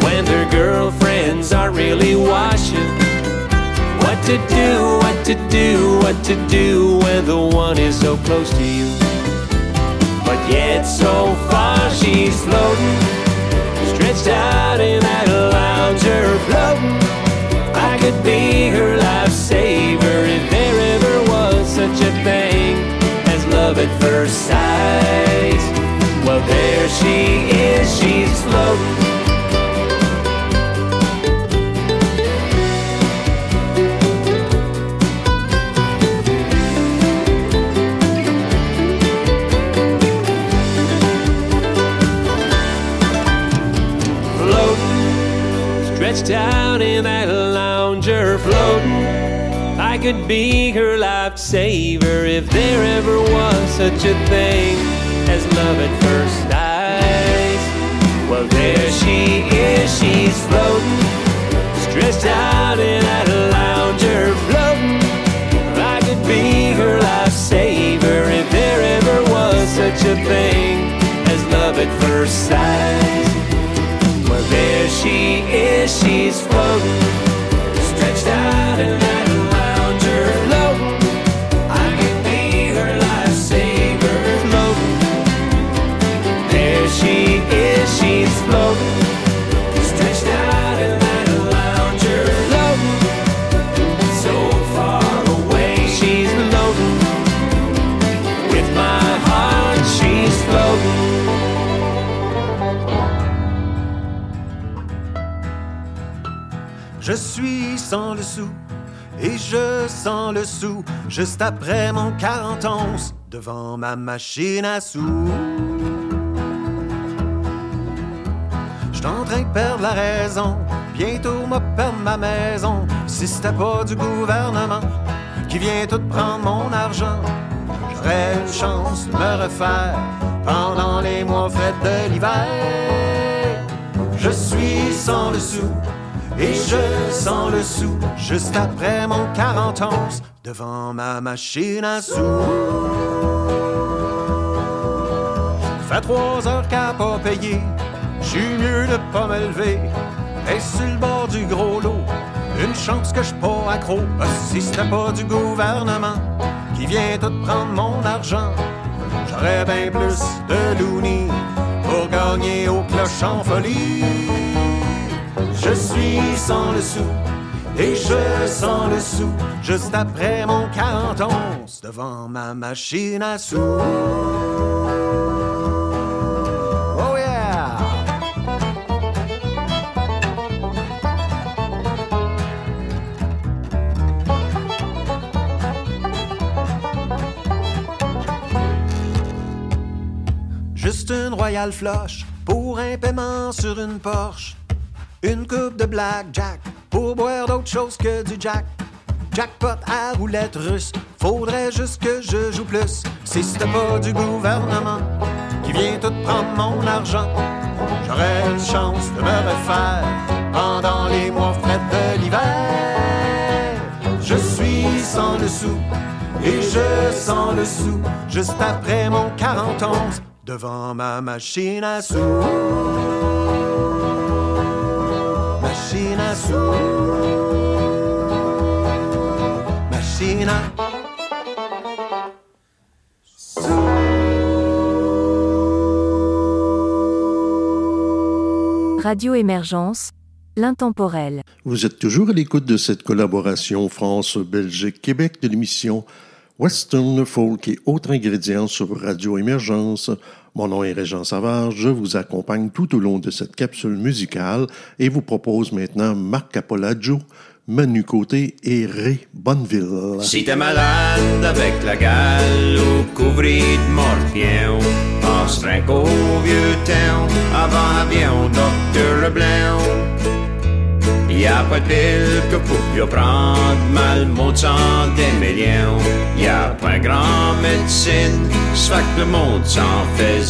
when their girlfriends are really watching. What to do, what to do, what to do when the one is so close to you. But yet so far she's floating, stretched out in that lounger, floating. I could be her lifesaver if there ever was such a thing as love at first sight. Well, there she could be her lifesaver if there ever was such a thing as love at first sight. Well, there she is, she's floating, stretched out in that lounger, floating. I could be her lifesaver if there ever was such a thing as love at first sight. Well, there she is, she's floating, sans le sou et je sens le sou juste après mon 40 onces devant ma machine à sous. J'suis en train de perdre la raison, bientôt m'a perdre ma maison si c'était pas du gouvernement qui vient tout prendre mon argent. J'aurais une chance de me refaire pendant les mois frais de l'hiver. Je suis sans le sou et je sens le sou juste après mon 40 onces devant ma machine à sous. Fait trois heures qu'à pas payer, j'suis mieux de pas me lever. Et sur le bord du gros lot, une chance que je pas accro. Ah, si c'était pas du gouvernement qui vient tout prendre mon argent, j'aurais bien plus de loonies pour gagner au cloche en folie. Je suis sans le sou et je sens le sou juste après mon 40 onces devant ma machine à sous. Oh yeah! Juste une royale flush pour un paiement sur une Porsche. Une coupe de blackjack pour boire d'autre chose que du jack. Jackpot à roulette russe, faudrait juste que je joue plus. Si c'était pas du gouvernement qui vient tout prendre mon argent, j'aurais une chance de me refaire pendant les mois frais de l'hiver. Je suis sans le sou et je sens le sou juste après mon 40 onces devant ma machine à sous. Radio Émergence, l'intemporel. Vous êtes toujours à l'écoute de cette collaboration France-Belgique-Québec de l'émission Western Folk et autres ingrédients sur Radio Émergence. Mon nom est Régent Savard, je vous accompagne tout au long de cette capsule musicale et vous propose maintenant Marc Capolaggio, Manu Côté et Ray Bonneville. Si t'es malade avec la gale ou couvri de morpion, penserais qu'au vieux temps, avant avion Docteur Leblanc. Y pas de que pour prendre mal mon sang des millions. Y a pas grand médecine, ça que le monde s'en fait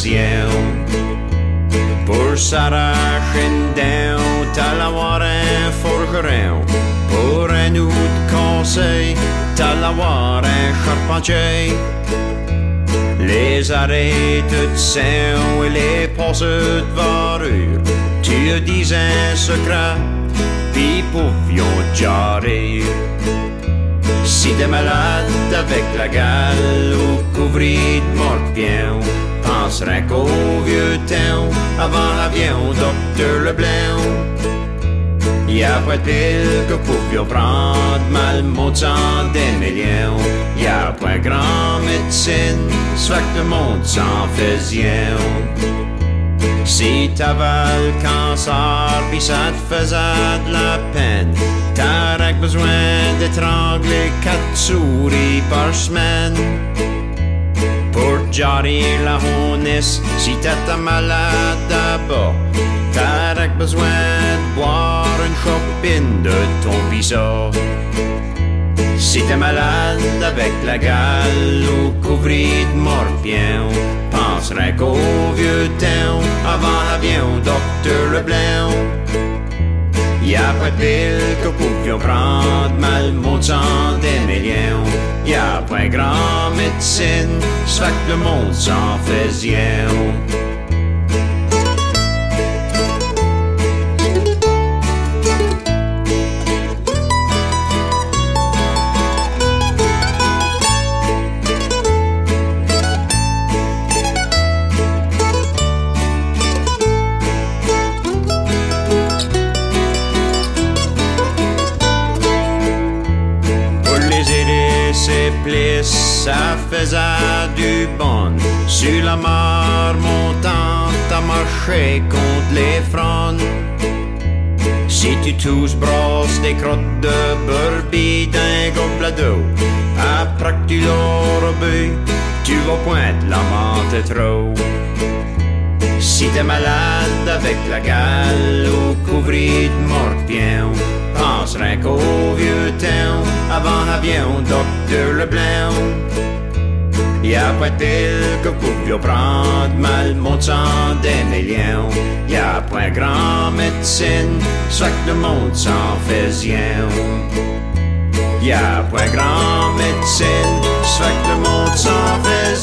Pour s'arracher dent, t'as l'avoir un forgeron. Pour un autre conseil, t'as l'avoir un charpentier. Les arrêts de sang et les passes de varure, tu dis un secret pouvions. Si t'es malade avec la gale ou couvri de morpion, penserais qu'au vieux temps, avant l'avion, docteur Leblanc. Y a pas de pile que pouvions prendre mal montant des millions. Y a pas grand médecine, soit que le monde s'en faisait. Si t'avais le cancer pis ça te faisait de la peine, t'aurais besoin d'étrangler quatre souris par semaine. Pour jarrer la honnis, si t'étais malade d'abord, t'aurais besoin de boire une chopine de ton pisau. Si t'es malade avec la gale ou couvri de morpion, penserais qu'au vieux temps, avant l'avion Docteur Leblanc. Y a pas de pile que pouvions prendre mal montant des millions. Y a pas grand médecine, ça que le monde s'en faisait. Ça faisait du bon. Sur la mare montante, à marcher contre les fronts. Si tu touches, brosses des crottes de burbie d'un gobelet d'eau, après que tu l'auras bu, tu vas pointe la menthe trop. Si t'es malade avec la gale ou couvri de morpion, penserais qu'au vieux temps, avant l'avion Docteur Leblanc. Y a pas de pile que pouvions prendre mal montant des millions. Y a un grand médecine, soit que le monde s'en faisait. Y a un grand médecine, soit que le monde s'en.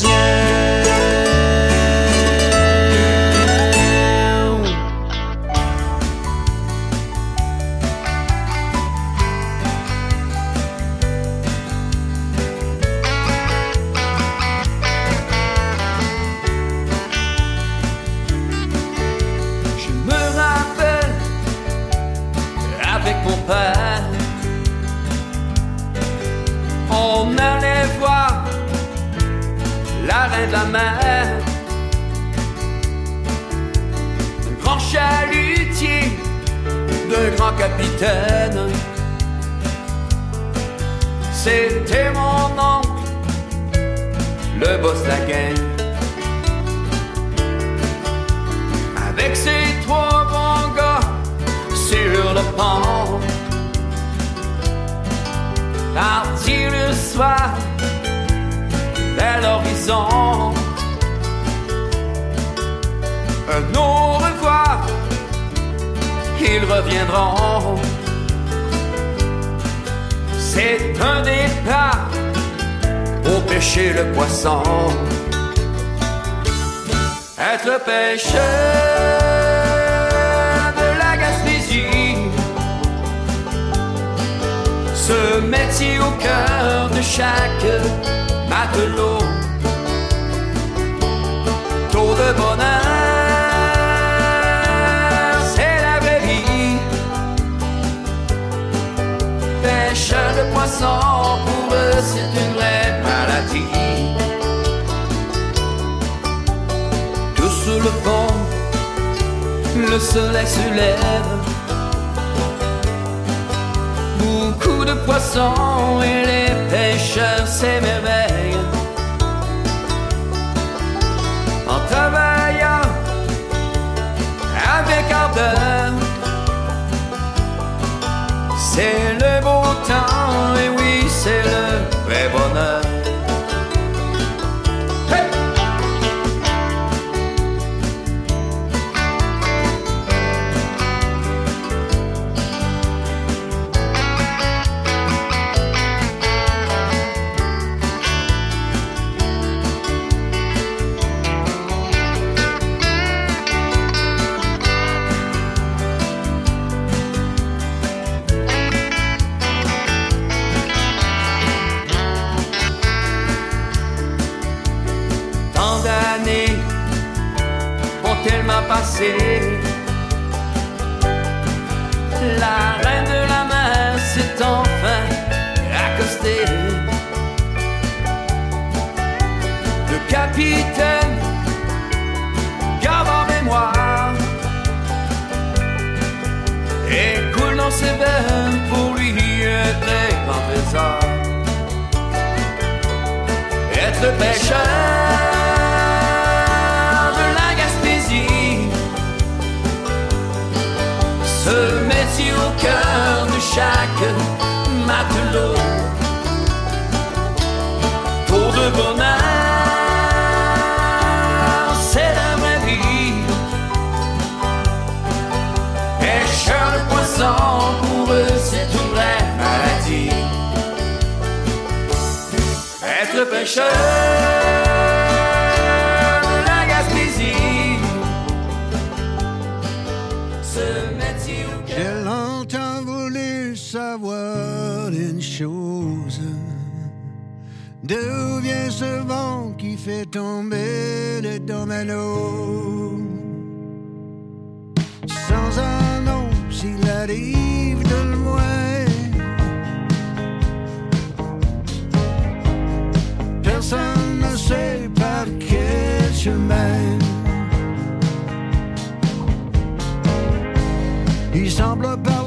Je on allait voir la reine de la mer, un grand chalutier, de grand capitaine. C'était mon oncle, le boss de la gang. avec ses trois bons gars sur le pont. Parti le soir vers l'horizon. Un au revoir, ils reviendront. C'est un départ pour pêcher le poisson être pêcheur ce métier au cœur de chaque matelot. Taux de bonheur, c'est la vraie vie. Pêche de poisson, pour eux, c'est une vraie maladie. Tout sous le pont, le soleil se lève de poisson et les pêcheurs s'émerveillent. En travaillant avec ardeur, c'est le beau temps, et oui, c'est le vrai bonheur. Il semble pas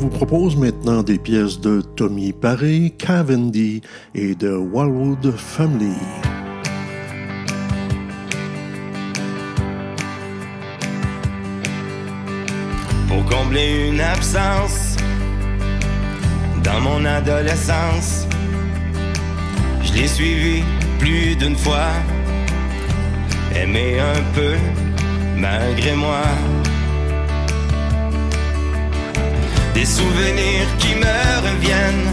vous propose maintenant des pièces de Tommy Paré, Cavendy et de Wildwood Family. pour combler une absence dans mon adolescence. Je l'ai suivi plus d'une fois, aimé un peu malgré moi. Des souvenirs qui me reviennent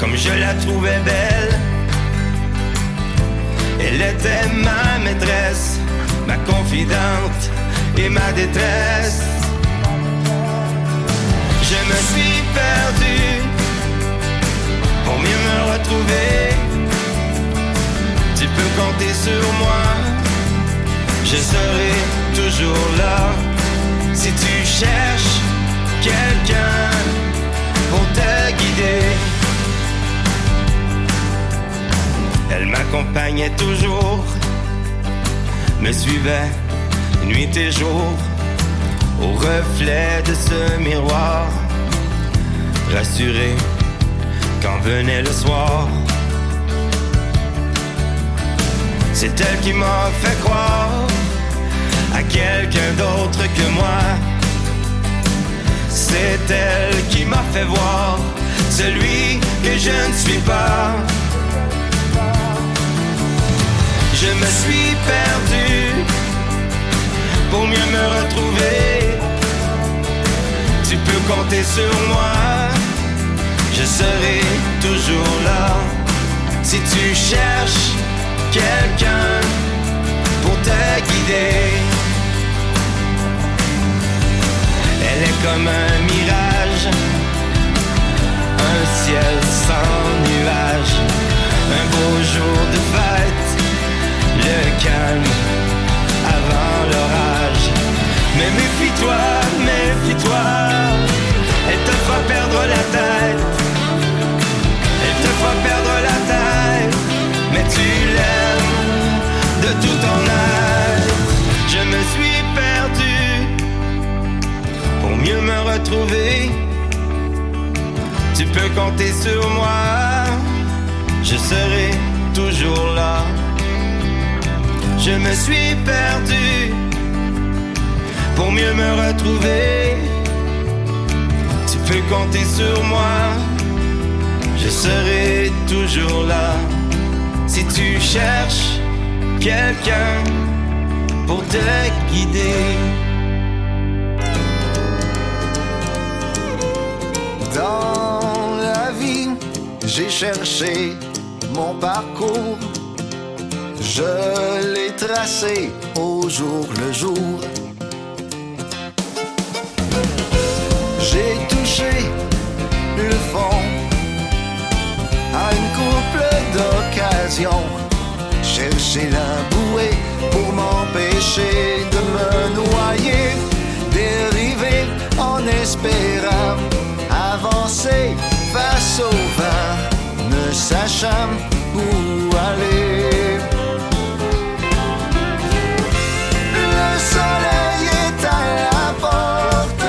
comme je la trouvais belle. Elle était ma maîtresse, ma confidente et ma détresse. Je me suis perdu pour mieux me retrouver. Tu peux compter sur moi, je serai toujours là. Si tu cherches quelqu'un pour te guider, elle m'accompagnait toujours, me suivait nuit et jour au reflet de ce miroir, rassuré quand venait le soir. C'est elle qui m'a fait croire à quelqu'un d'autre que moi. C'est elle qui m'a fait voir celui que je ne suis pas. Je me suis perdu pour mieux me retrouver. Tu peux compter sur moi, je serai toujours là. Si tu cherches quelqu'un pour te guider, elle est comme un mirage, un ciel sans nuages, un beau jour de fête, le calme avant l'orage. Mais méfie-toi, méfie-toi, elle te fera perdre la tête. Elle te fera perdre la tête, mais tu l'aimes de tout ton être. Mieux me retrouver. Tu peux compter sur moi, je serai toujours là. Je me suis perdu pour mieux me retrouver. Tu peux compter sur moi, je serai toujours là. Si tu cherches quelqu'un pour te guider. J'ai cherché mon parcours. Je l'ai tracé au jour le jour. J'ai touché le fond à une couple d'occasions. Chercher la bouée pour m'empêcher de me noyer. Dériver en espérant avancer face au ne sachant où aller. Le soleil est à la porte.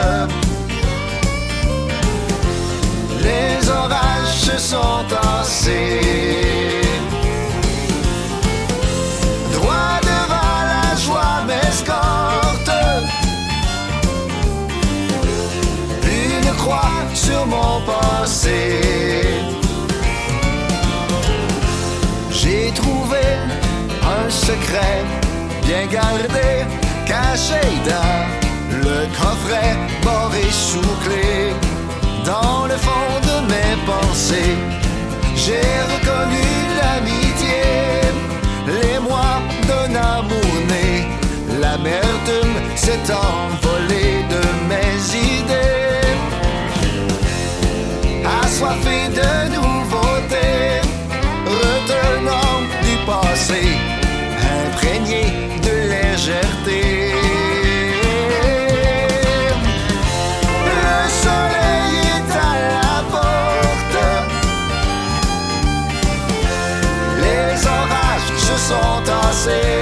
Les orages se sont tassés. J'ai trouvé un secret bien gardé, caché dans le coffret, boré sous clé. Dans le fond de mes pensées, j'ai reconnu l'amitié, les mois d'un amour né. L'amertume s'est envolée de mes idées, assoiffé de nouveautés, retenant du passé, imprégné de légèreté. Le soleil est à la porte, les orages se sont tassés.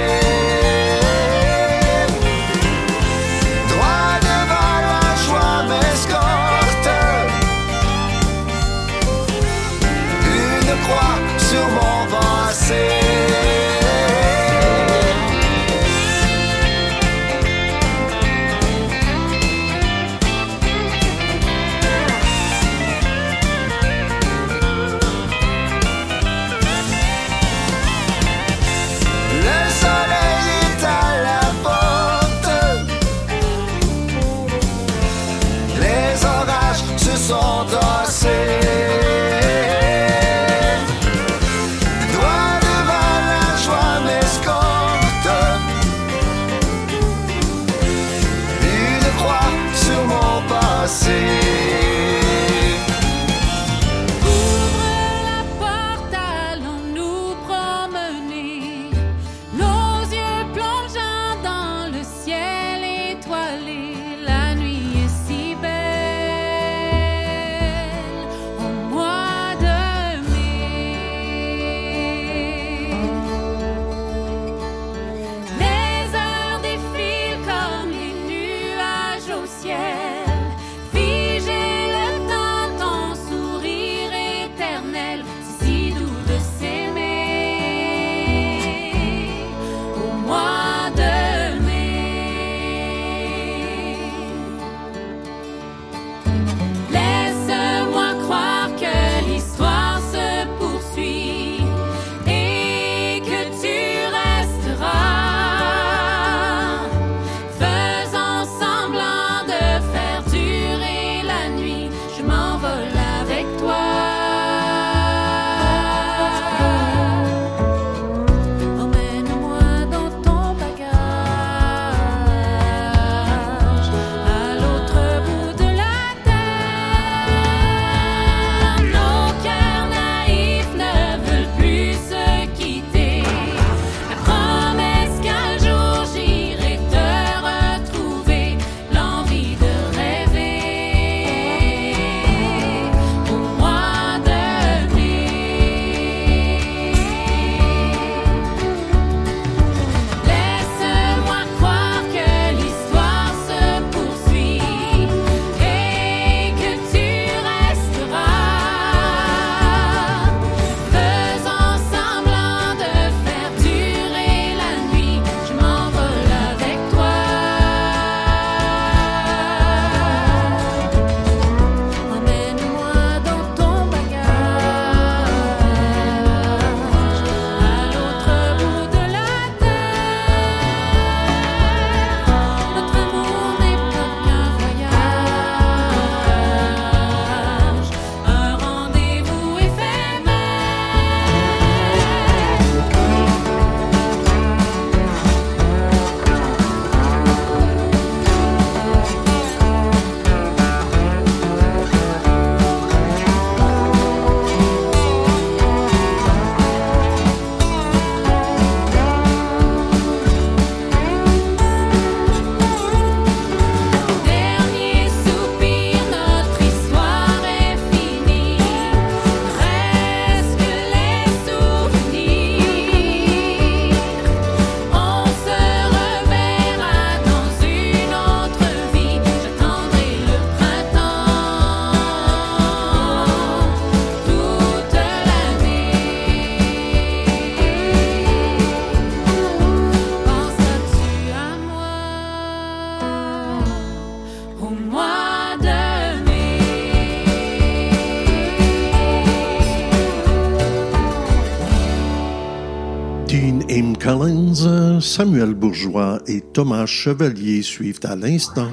Samuel Bourgeois et Thomas Chevalier suivent à l'instant.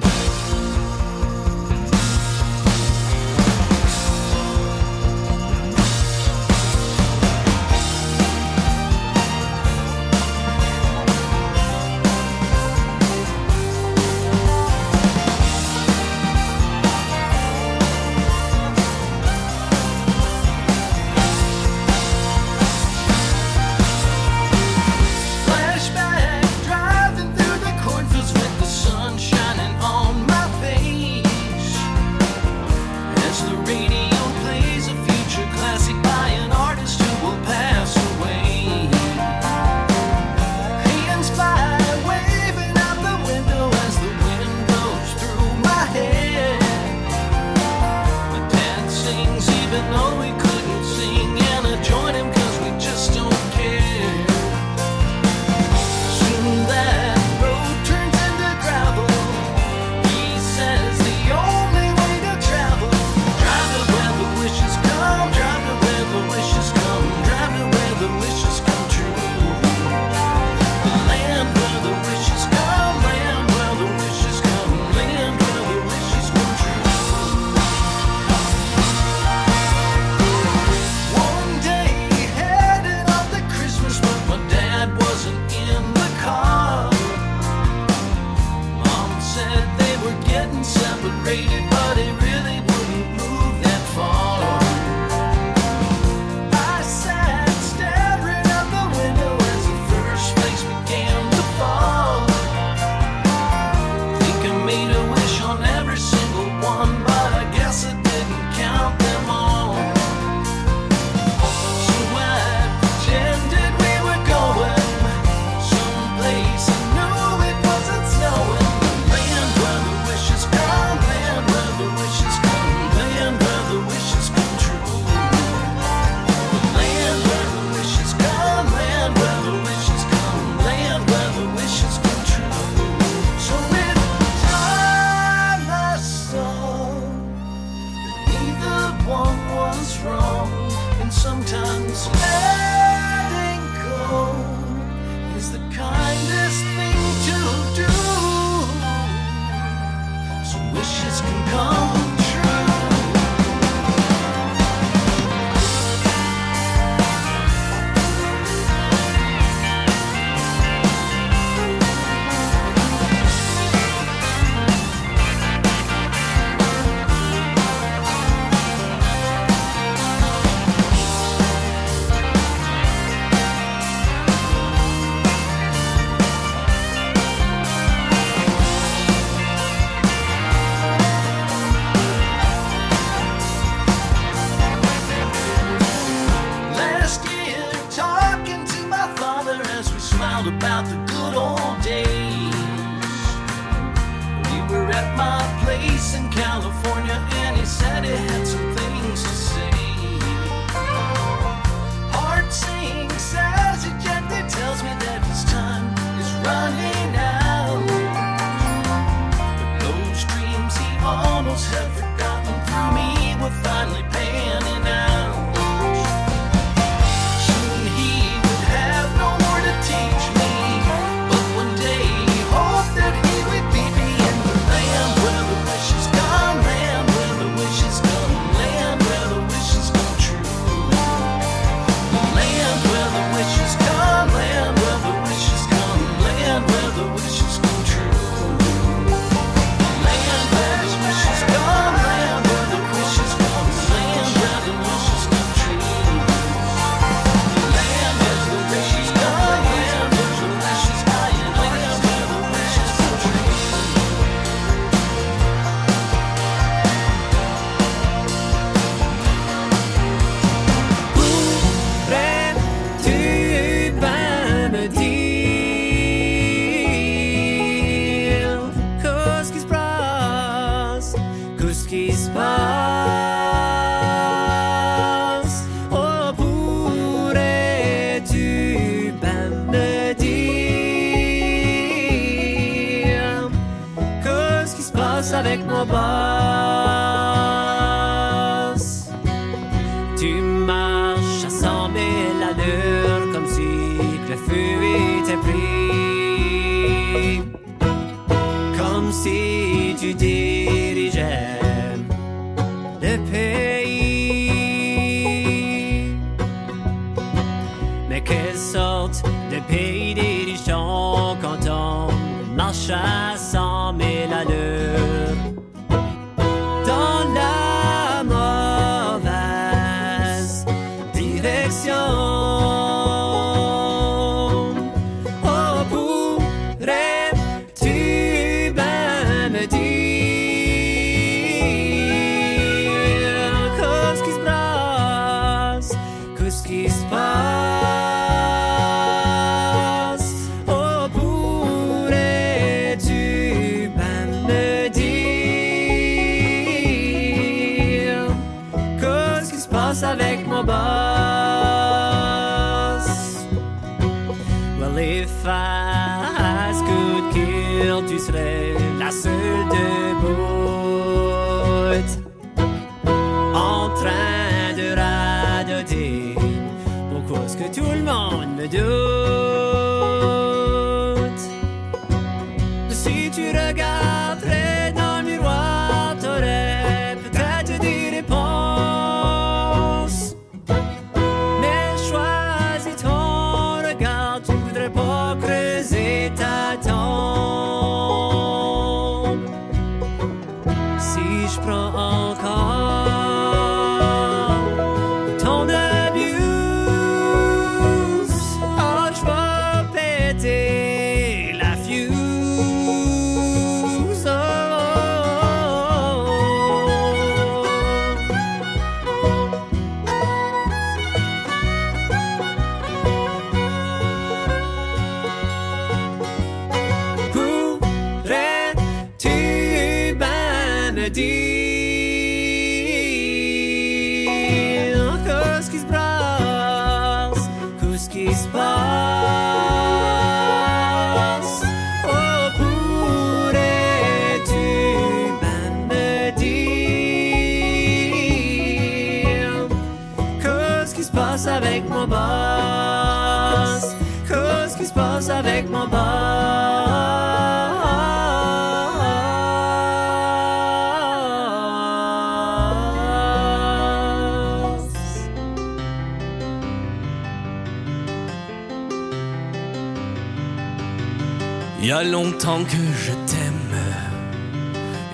Longtemps que je t'aime,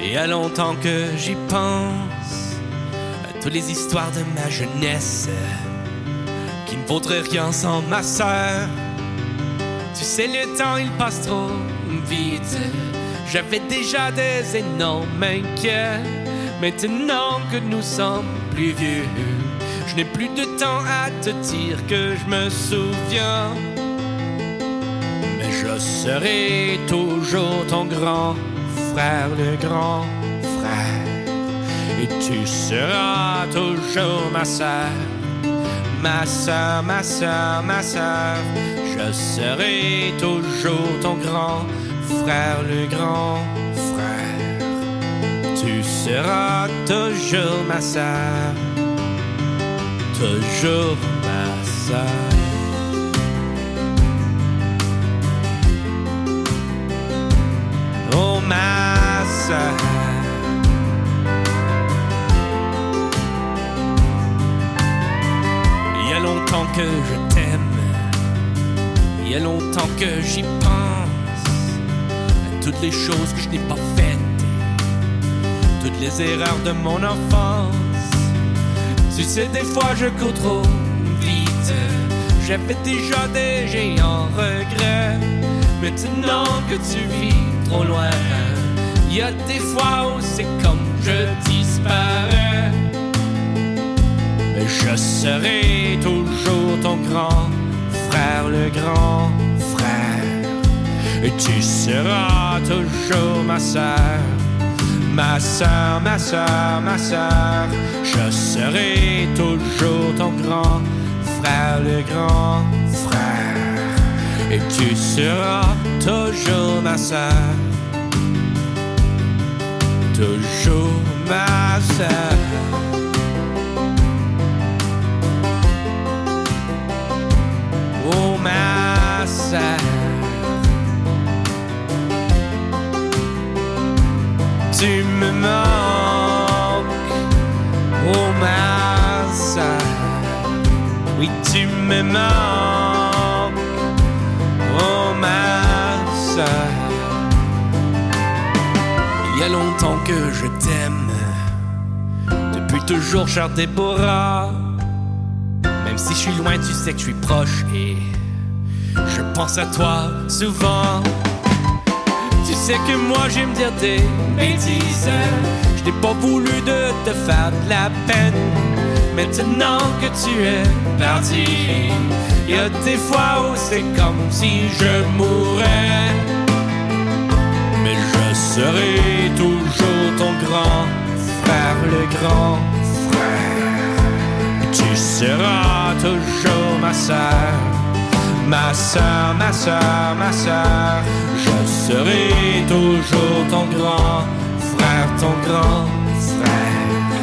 et a longtemps que j'y pense, à toutes les histoires de ma jeunesse, qui ne vaudraient rien sans ma sœur. Tu sais, le temps il passe trop vite, j'avais déjà des énormes inquiets, maintenant que nous sommes plus vieux, je n'ai plus de temps à te dire que je me souviens. Je serai toujours ton grand frère, le grand frère. Et tu seras toujours ma sœur, ma sœur, ma sœur, ma sœur. Je serai toujours ton grand frère, le grand frère. Tu seras toujours ma sœur, toujours ma sœur. Que je t'aime. Il y a longtemps que j'y pense À toutes les choses que je n'ai pas faites. Toutes les erreurs de mon enfance. Tu sais des fois je cours trop vite. J'avais déjà des géants regrets. Maintenant que tu vis trop loin, il y a des fois où c'est comme je disparais. Je serai toujours ton grand frère, le grand frère. Et tu seras toujours ma sœur, ma sœur, ma sœur, ma sœur. Je serai toujours ton grand frère, le grand frère. Et tu seras toujours ma sœur, toujours ma sœur. Tu me manques. Oh ma oui tu me manques. Oh ma il y a longtemps que je t'aime. Depuis toujours, cher Déborah. Même si je suis loin, tu sais que je suis proche et pense à toi souvent. Tu sais que moi j'aime dire des bêtises. Je n'ai pas voulu de te faire de la peine. Maintenant que tu es parti, il y a des fois où c'est comme si je mourais. Mais je serai toujours ton grand frère, le grand frère. Tu seras toujours ma sœur. Ma sœur, ma sœur, ma sœur, je serai toujours ton grand frère, ton grand frère.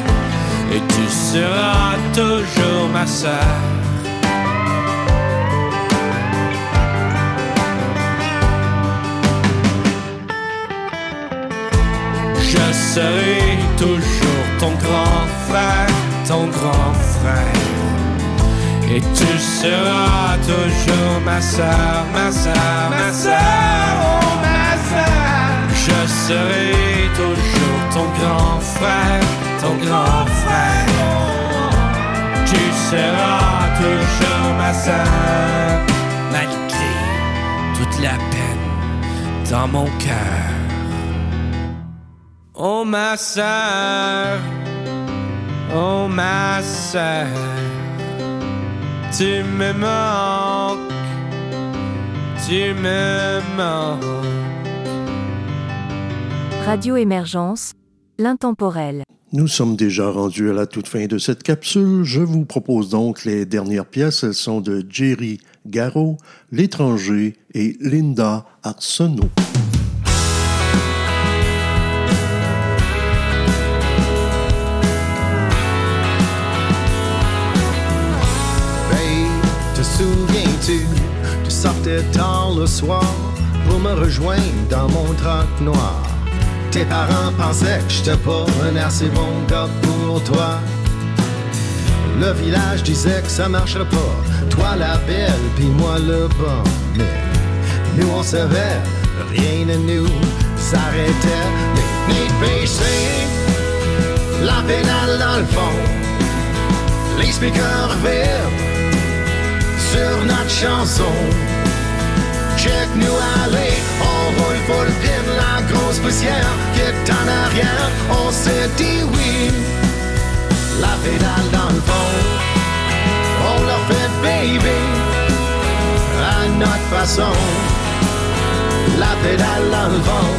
Et tu seras toujours ma sœur. Je serai toujours ton grand frère, ton grand frère. Et tu seras toujours ma soeur, ma soeur, ma soeur, oh ma soeur. Je serai toujours ton grand frère, ton grand frère. Tu seras toujours ma soeur, malgré toute la peine dans mon cœur. Oh ma soeur, oh ma soeur. Tu me manques, tu me manques. Radio Émergence, l'intemporel. Nous sommes déjà rendus à la toute fin de cette capsule. Je vous propose donc les dernières pièces. Elles sont de Jerry Garraud, L'étranger et Linda Arsenault. Tu sortais tard le soir pour me rejoindre dans mon troc noir. Tes parents pensaient que j'étais pas un assez bon gars pour toi. Le village disait que ça marcherait pas. Toi la belle, puis moi le bon. Mais nous on savait, rien de nous s'arrêtait. Les nez baissés, la pédale dans le fond. Les speakers vibrent sur notre chanson. Check nous aller, on roule full la grosse poussière qui est en arrière. On s'est dit oui, la pédale dans le fond. On l'a fait baby, à notre façon. La pédale dans le vent.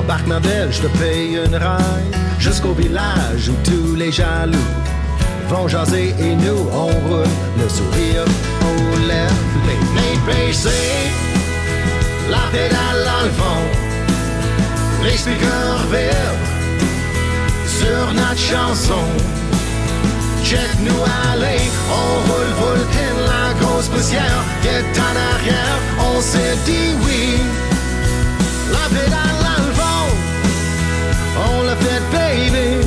Embarque ma belle, je te paye une ride jusqu'au village où tous les jaloux vont jaser et nous on roule le sourire aux lèvres, les baissés, la pédale dans le fond, les speakers vibrent sur notre chanson. Check nous aller, on roule full pin, la grosse poussière qui est en arrière, on s'est dit oui, la pédale dans le fond, on l'a fait baby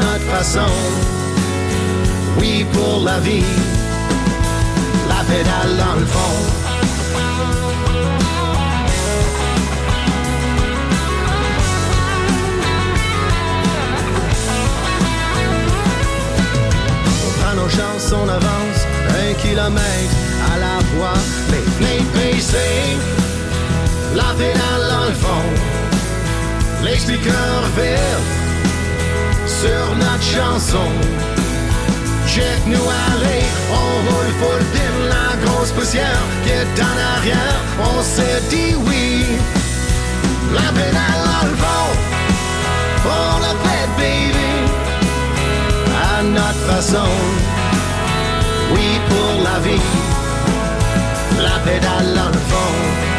notre façon. Oui, pour la vie, la pédale dans le fond. Nos chances, on avance un kilomètre à la fois. Les nez baissés, la pédale dans le fond. Speakers vibrent sur notre chanson. Check nous aller, on roule full pin, la grosse poussière qui est en arrière. On s'est dit oui, la pédale dans le fond, on l'a fait baby, à notre façon. Oui pour la vie, la pédale dans le fond.